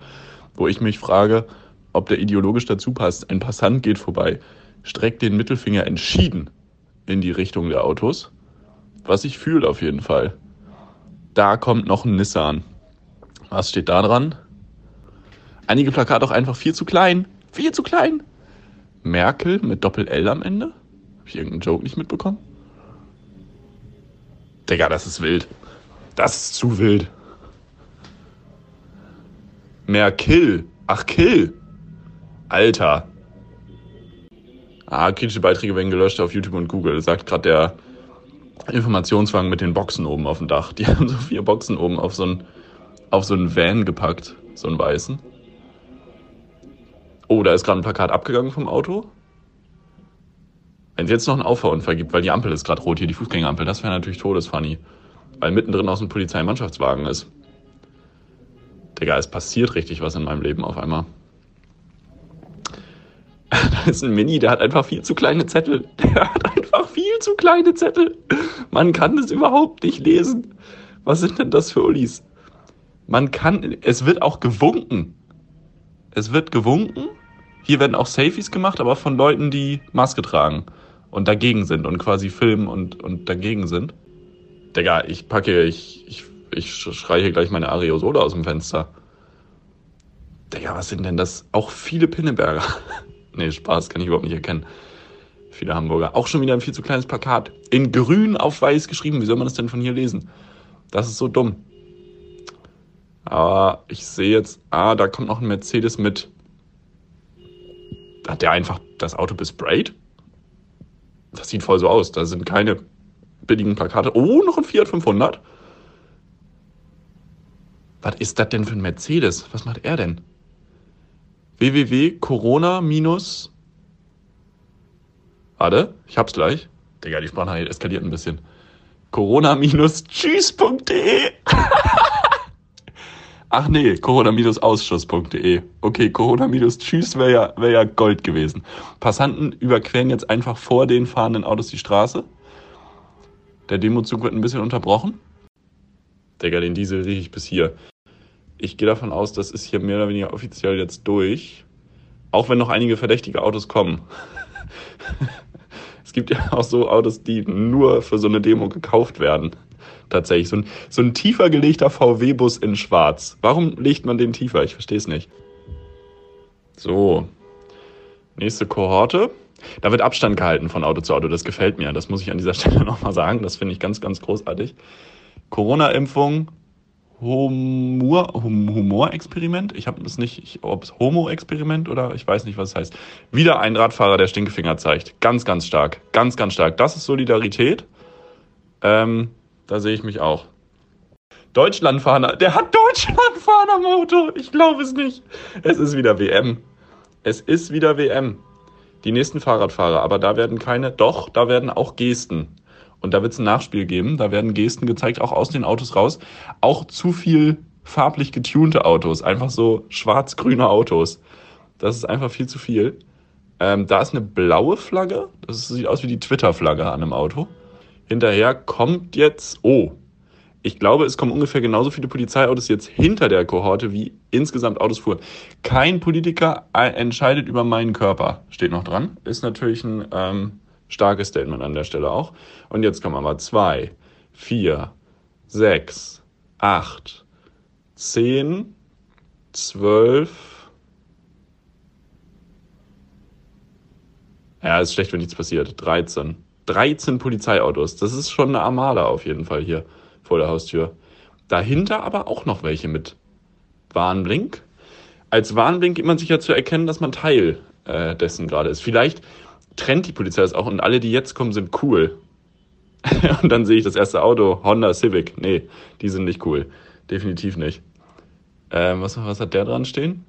wo ich mich frage, ob der ideologisch dazu passt. Ein Passant geht vorbei, streckt den Mittelfinger entschieden in die Richtung der Autos, was ich fühle auf jeden Fall. Da kommt noch ein Nissan. Was steht da dran? Einige Plakate auch einfach viel zu klein. Viel zu klein. Merkel mit Doppel-L am Ende? Habe ich irgendeinen Joke nicht mitbekommen? Digga, das ist wild. Das ist zu wild. Mehr Kill. Ach, Kill. Alter. Ah, kritische Beiträge werden gelöscht auf YouTube und Google, sagt gerade der Informationswagen mit den Boxen oben auf dem Dach. Die haben so vier Boxen oben auf so einen, auf so einen Van gepackt, so einen weißen. Oh, da ist gerade ein Plakat abgegangen vom Auto. Wenn es jetzt noch einen Auffahrunfall gibt, weil die Ampel ist gerade rot hier, die Fußgängerampel, das wäre natürlich todesfunny. Weil mittendrin so ein Polizeimannschaftswagen ist. Digga, es passiert richtig was in meinem Leben auf einmal. Da ist ein Mini, der hat einfach viel zu kleine Zettel. Der hat einfach viel zu kleine Zettel. Man kann das überhaupt nicht lesen. Was sind denn das für Ulis? Man kann, es wird auch gewunken. Es wird gewunken. Hier werden auch Selfies gemacht, aber von Leuten, die Maske tragen und dagegen sind und quasi filmen und, und dagegen sind. Digga, ich packe, ich, ich, ich schreie hier gleich meine Aerosole aus dem Fenster. Digga, was sind denn das? Auch viele Pinneberger. nee, Spaß, kann ich überhaupt nicht erkennen. Viele Hamburger. Auch schon wieder ein viel zu kleines Plakat. In grün auf weiß geschrieben. Wie soll man das denn von hier lesen? Das ist so dumm. Aber ich sehe jetzt, ah, da kommt noch ein Mercedes mit. Hat der einfach das Auto besprayt? Das sieht voll so aus. Da sind keine billigen Plakate. Oh, noch ein Fiat 500. Was ist das denn für ein Mercedes? Was macht er denn? www.corona- Warte, ich hab's gleich. Digga, die Sprache eskaliert ein bisschen. Corona-tschüss.de Ach nee, corona-ausschuss.de. Okay, corona-tschüss wäre ja, wär ja Gold gewesen. Passanten überqueren jetzt einfach vor den fahrenden Autos die Straße. Der Demozug wird ein bisschen unterbrochen. Digga, den Diesel rieche ich bis hier. Ich gehe davon aus, das ist hier mehr oder weniger offiziell jetzt durch. Auch wenn noch einige verdächtige Autos kommen. es gibt ja auch so Autos, die nur für so eine Demo gekauft werden tatsächlich. So ein, so ein tiefer gelegter VW-Bus in schwarz. Warum legt man den tiefer? Ich verstehe es nicht. So. Nächste Kohorte. Da wird Abstand gehalten von Auto zu Auto. Das gefällt mir. Das muss ich an dieser Stelle nochmal sagen. Das finde ich ganz, ganz großartig. Corona-Impfung Humor, hum, Humorexperiment. Ich habe es nicht, ob es Homo-Experiment oder ich weiß nicht, was es heißt. Wieder ein Radfahrer, der Stinkefinger zeigt. Ganz, ganz stark. Ganz, ganz stark. Das ist Solidarität. Ähm, da sehe ich mich auch. Deutschlandfahner. Der hat Deutschlandfahner am Auto. Ich glaube es nicht. Es ist wieder WM. Es ist wieder WM. Die nächsten Fahrradfahrer, aber da werden keine, doch, da werden auch Gesten. Und da wird es ein Nachspiel geben. Da werden Gesten gezeigt, auch aus den Autos raus. Auch zu viel farblich getunte Autos. Einfach so schwarz-grüne Autos. Das ist einfach viel zu viel. Ähm, da ist eine blaue Flagge. Das sieht aus wie die Twitter-Flagge an einem Auto. Hinterher kommt jetzt, oh, ich glaube, es kommen ungefähr genauso viele Polizeiautos jetzt hinter der Kohorte, wie insgesamt Autos fuhren. Kein Politiker entscheidet über meinen Körper, steht noch dran. Ist natürlich ein ähm, starkes Statement an der Stelle auch. Und jetzt kommen mal zwei, vier, sechs, acht, zehn, zwölf. Ja, ist schlecht, wenn nichts passiert. 13. 13 Polizeiautos. Das ist schon eine Armada auf jeden Fall hier vor der Haustür. Dahinter aber auch noch welche mit Warnblink. Als Warnblink man sicher zu erkennen, dass man Teil äh, dessen gerade ist. Vielleicht trennt die Polizei das auch und alle, die jetzt kommen, sind cool. und dann sehe ich das erste Auto, Honda Civic. Nee, die sind nicht cool. Definitiv nicht. Ähm, was, was hat der dran stehen?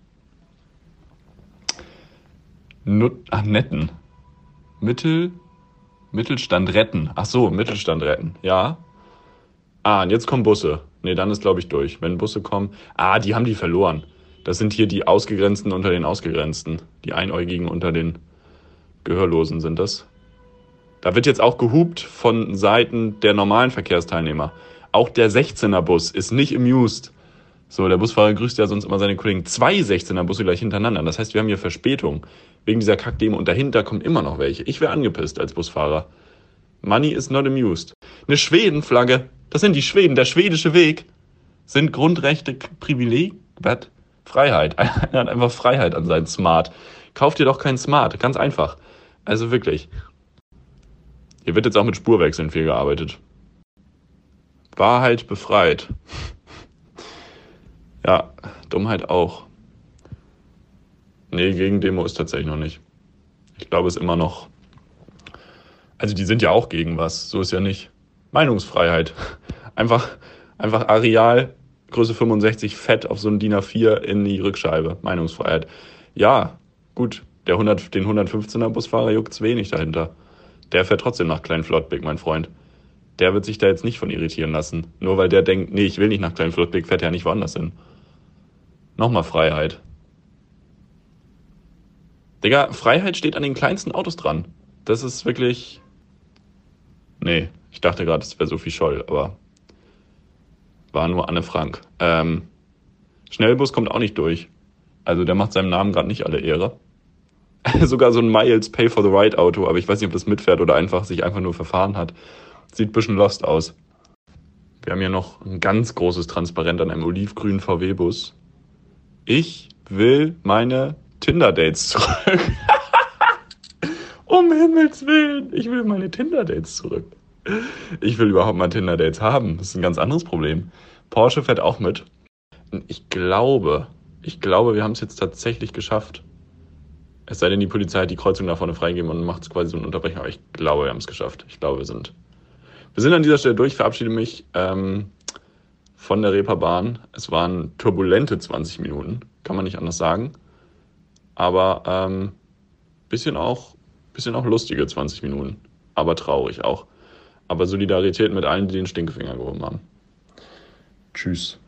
Nut Ach, netten. Mittel, Mittelstand retten. Ach so, Mittelstand retten. Ja, Ah, und jetzt kommen Busse. Nee, dann ist, glaube ich, durch. Wenn Busse kommen. Ah, die haben die verloren. Das sind hier die Ausgegrenzten unter den Ausgegrenzten. Die Einäugigen unter den Gehörlosen sind das. Da wird jetzt auch gehupt von Seiten der normalen Verkehrsteilnehmer. Auch der 16er Bus ist nicht amused. So, der Busfahrer grüßt ja sonst immer seine Kollegen. Zwei 16er Busse gleich hintereinander. Das heißt, wir haben hier Verspätung. Wegen dieser Kackdemo. Und dahinter kommen immer noch welche. Ich wäre angepisst als Busfahrer. Money is not amused. Eine Schwedenflagge. Das sind die Schweden. Der schwedische Weg sind Grundrechte, Privileg, was? Freiheit. Er hat einfach Freiheit an seinen Smart. Kauft dir doch keinen Smart. Ganz einfach. Also wirklich. Hier wird jetzt auch mit Spurwechseln viel gearbeitet. Wahrheit befreit. Ja, Dummheit auch. Nee, gegen Demo ist tatsächlich noch nicht. Ich glaube, es ist immer noch. Also die sind ja auch gegen was, so ist ja nicht. Meinungsfreiheit. Einfach, einfach Areal, Größe 65, fett auf so ein DIN A4 in die Rückscheibe. Meinungsfreiheit. Ja, gut, der 100, den 115er Busfahrer juckt's wenig dahinter. Der fährt trotzdem nach Kleinflottbeck, mein Freund. Der wird sich da jetzt nicht von irritieren lassen. Nur weil der denkt, nee, ich will nicht nach Kleinflottbeck, fährt er ja nicht woanders hin. Nochmal Freiheit. Digga, Freiheit steht an den kleinsten Autos dran. Das ist wirklich. Nee, ich dachte gerade, es wäre Sophie Scholl, aber war nur Anne Frank. Ähm, Schnellbus kommt auch nicht durch. Also der macht seinem Namen gerade nicht alle Ehre. Sogar so ein Miles Pay for the Ride Auto, aber ich weiß nicht, ob das mitfährt oder einfach sich einfach nur verfahren hat. Sieht ein bisschen lost aus. Wir haben hier noch ein ganz großes Transparent an einem olivgrünen VW-Bus. Ich will meine Tinder-Dates zurück. um Himmels Willen, ich will meine Tinder-Dates zurück. Ich will überhaupt mal Tinder-Dates haben. Das ist ein ganz anderes Problem. Porsche fährt auch mit. Ich glaube, ich glaube, wir haben es jetzt tatsächlich geschafft. Es sei denn, die Polizei hat die Kreuzung da vorne freigegeben und macht es quasi so ein Unterbrechen. Aber ich glaube, wir haben es geschafft. Ich glaube, wir sind. Wir sind an dieser Stelle durch. Verabschiede mich ähm, von der Reeperbahn. Es waren turbulente 20 Minuten, kann man nicht anders sagen. Aber ähm, bisschen auch, bisschen auch lustige 20 Minuten. Aber traurig auch aber Solidarität mit allen, die den Stinkefinger gehoben haben. Tschüss.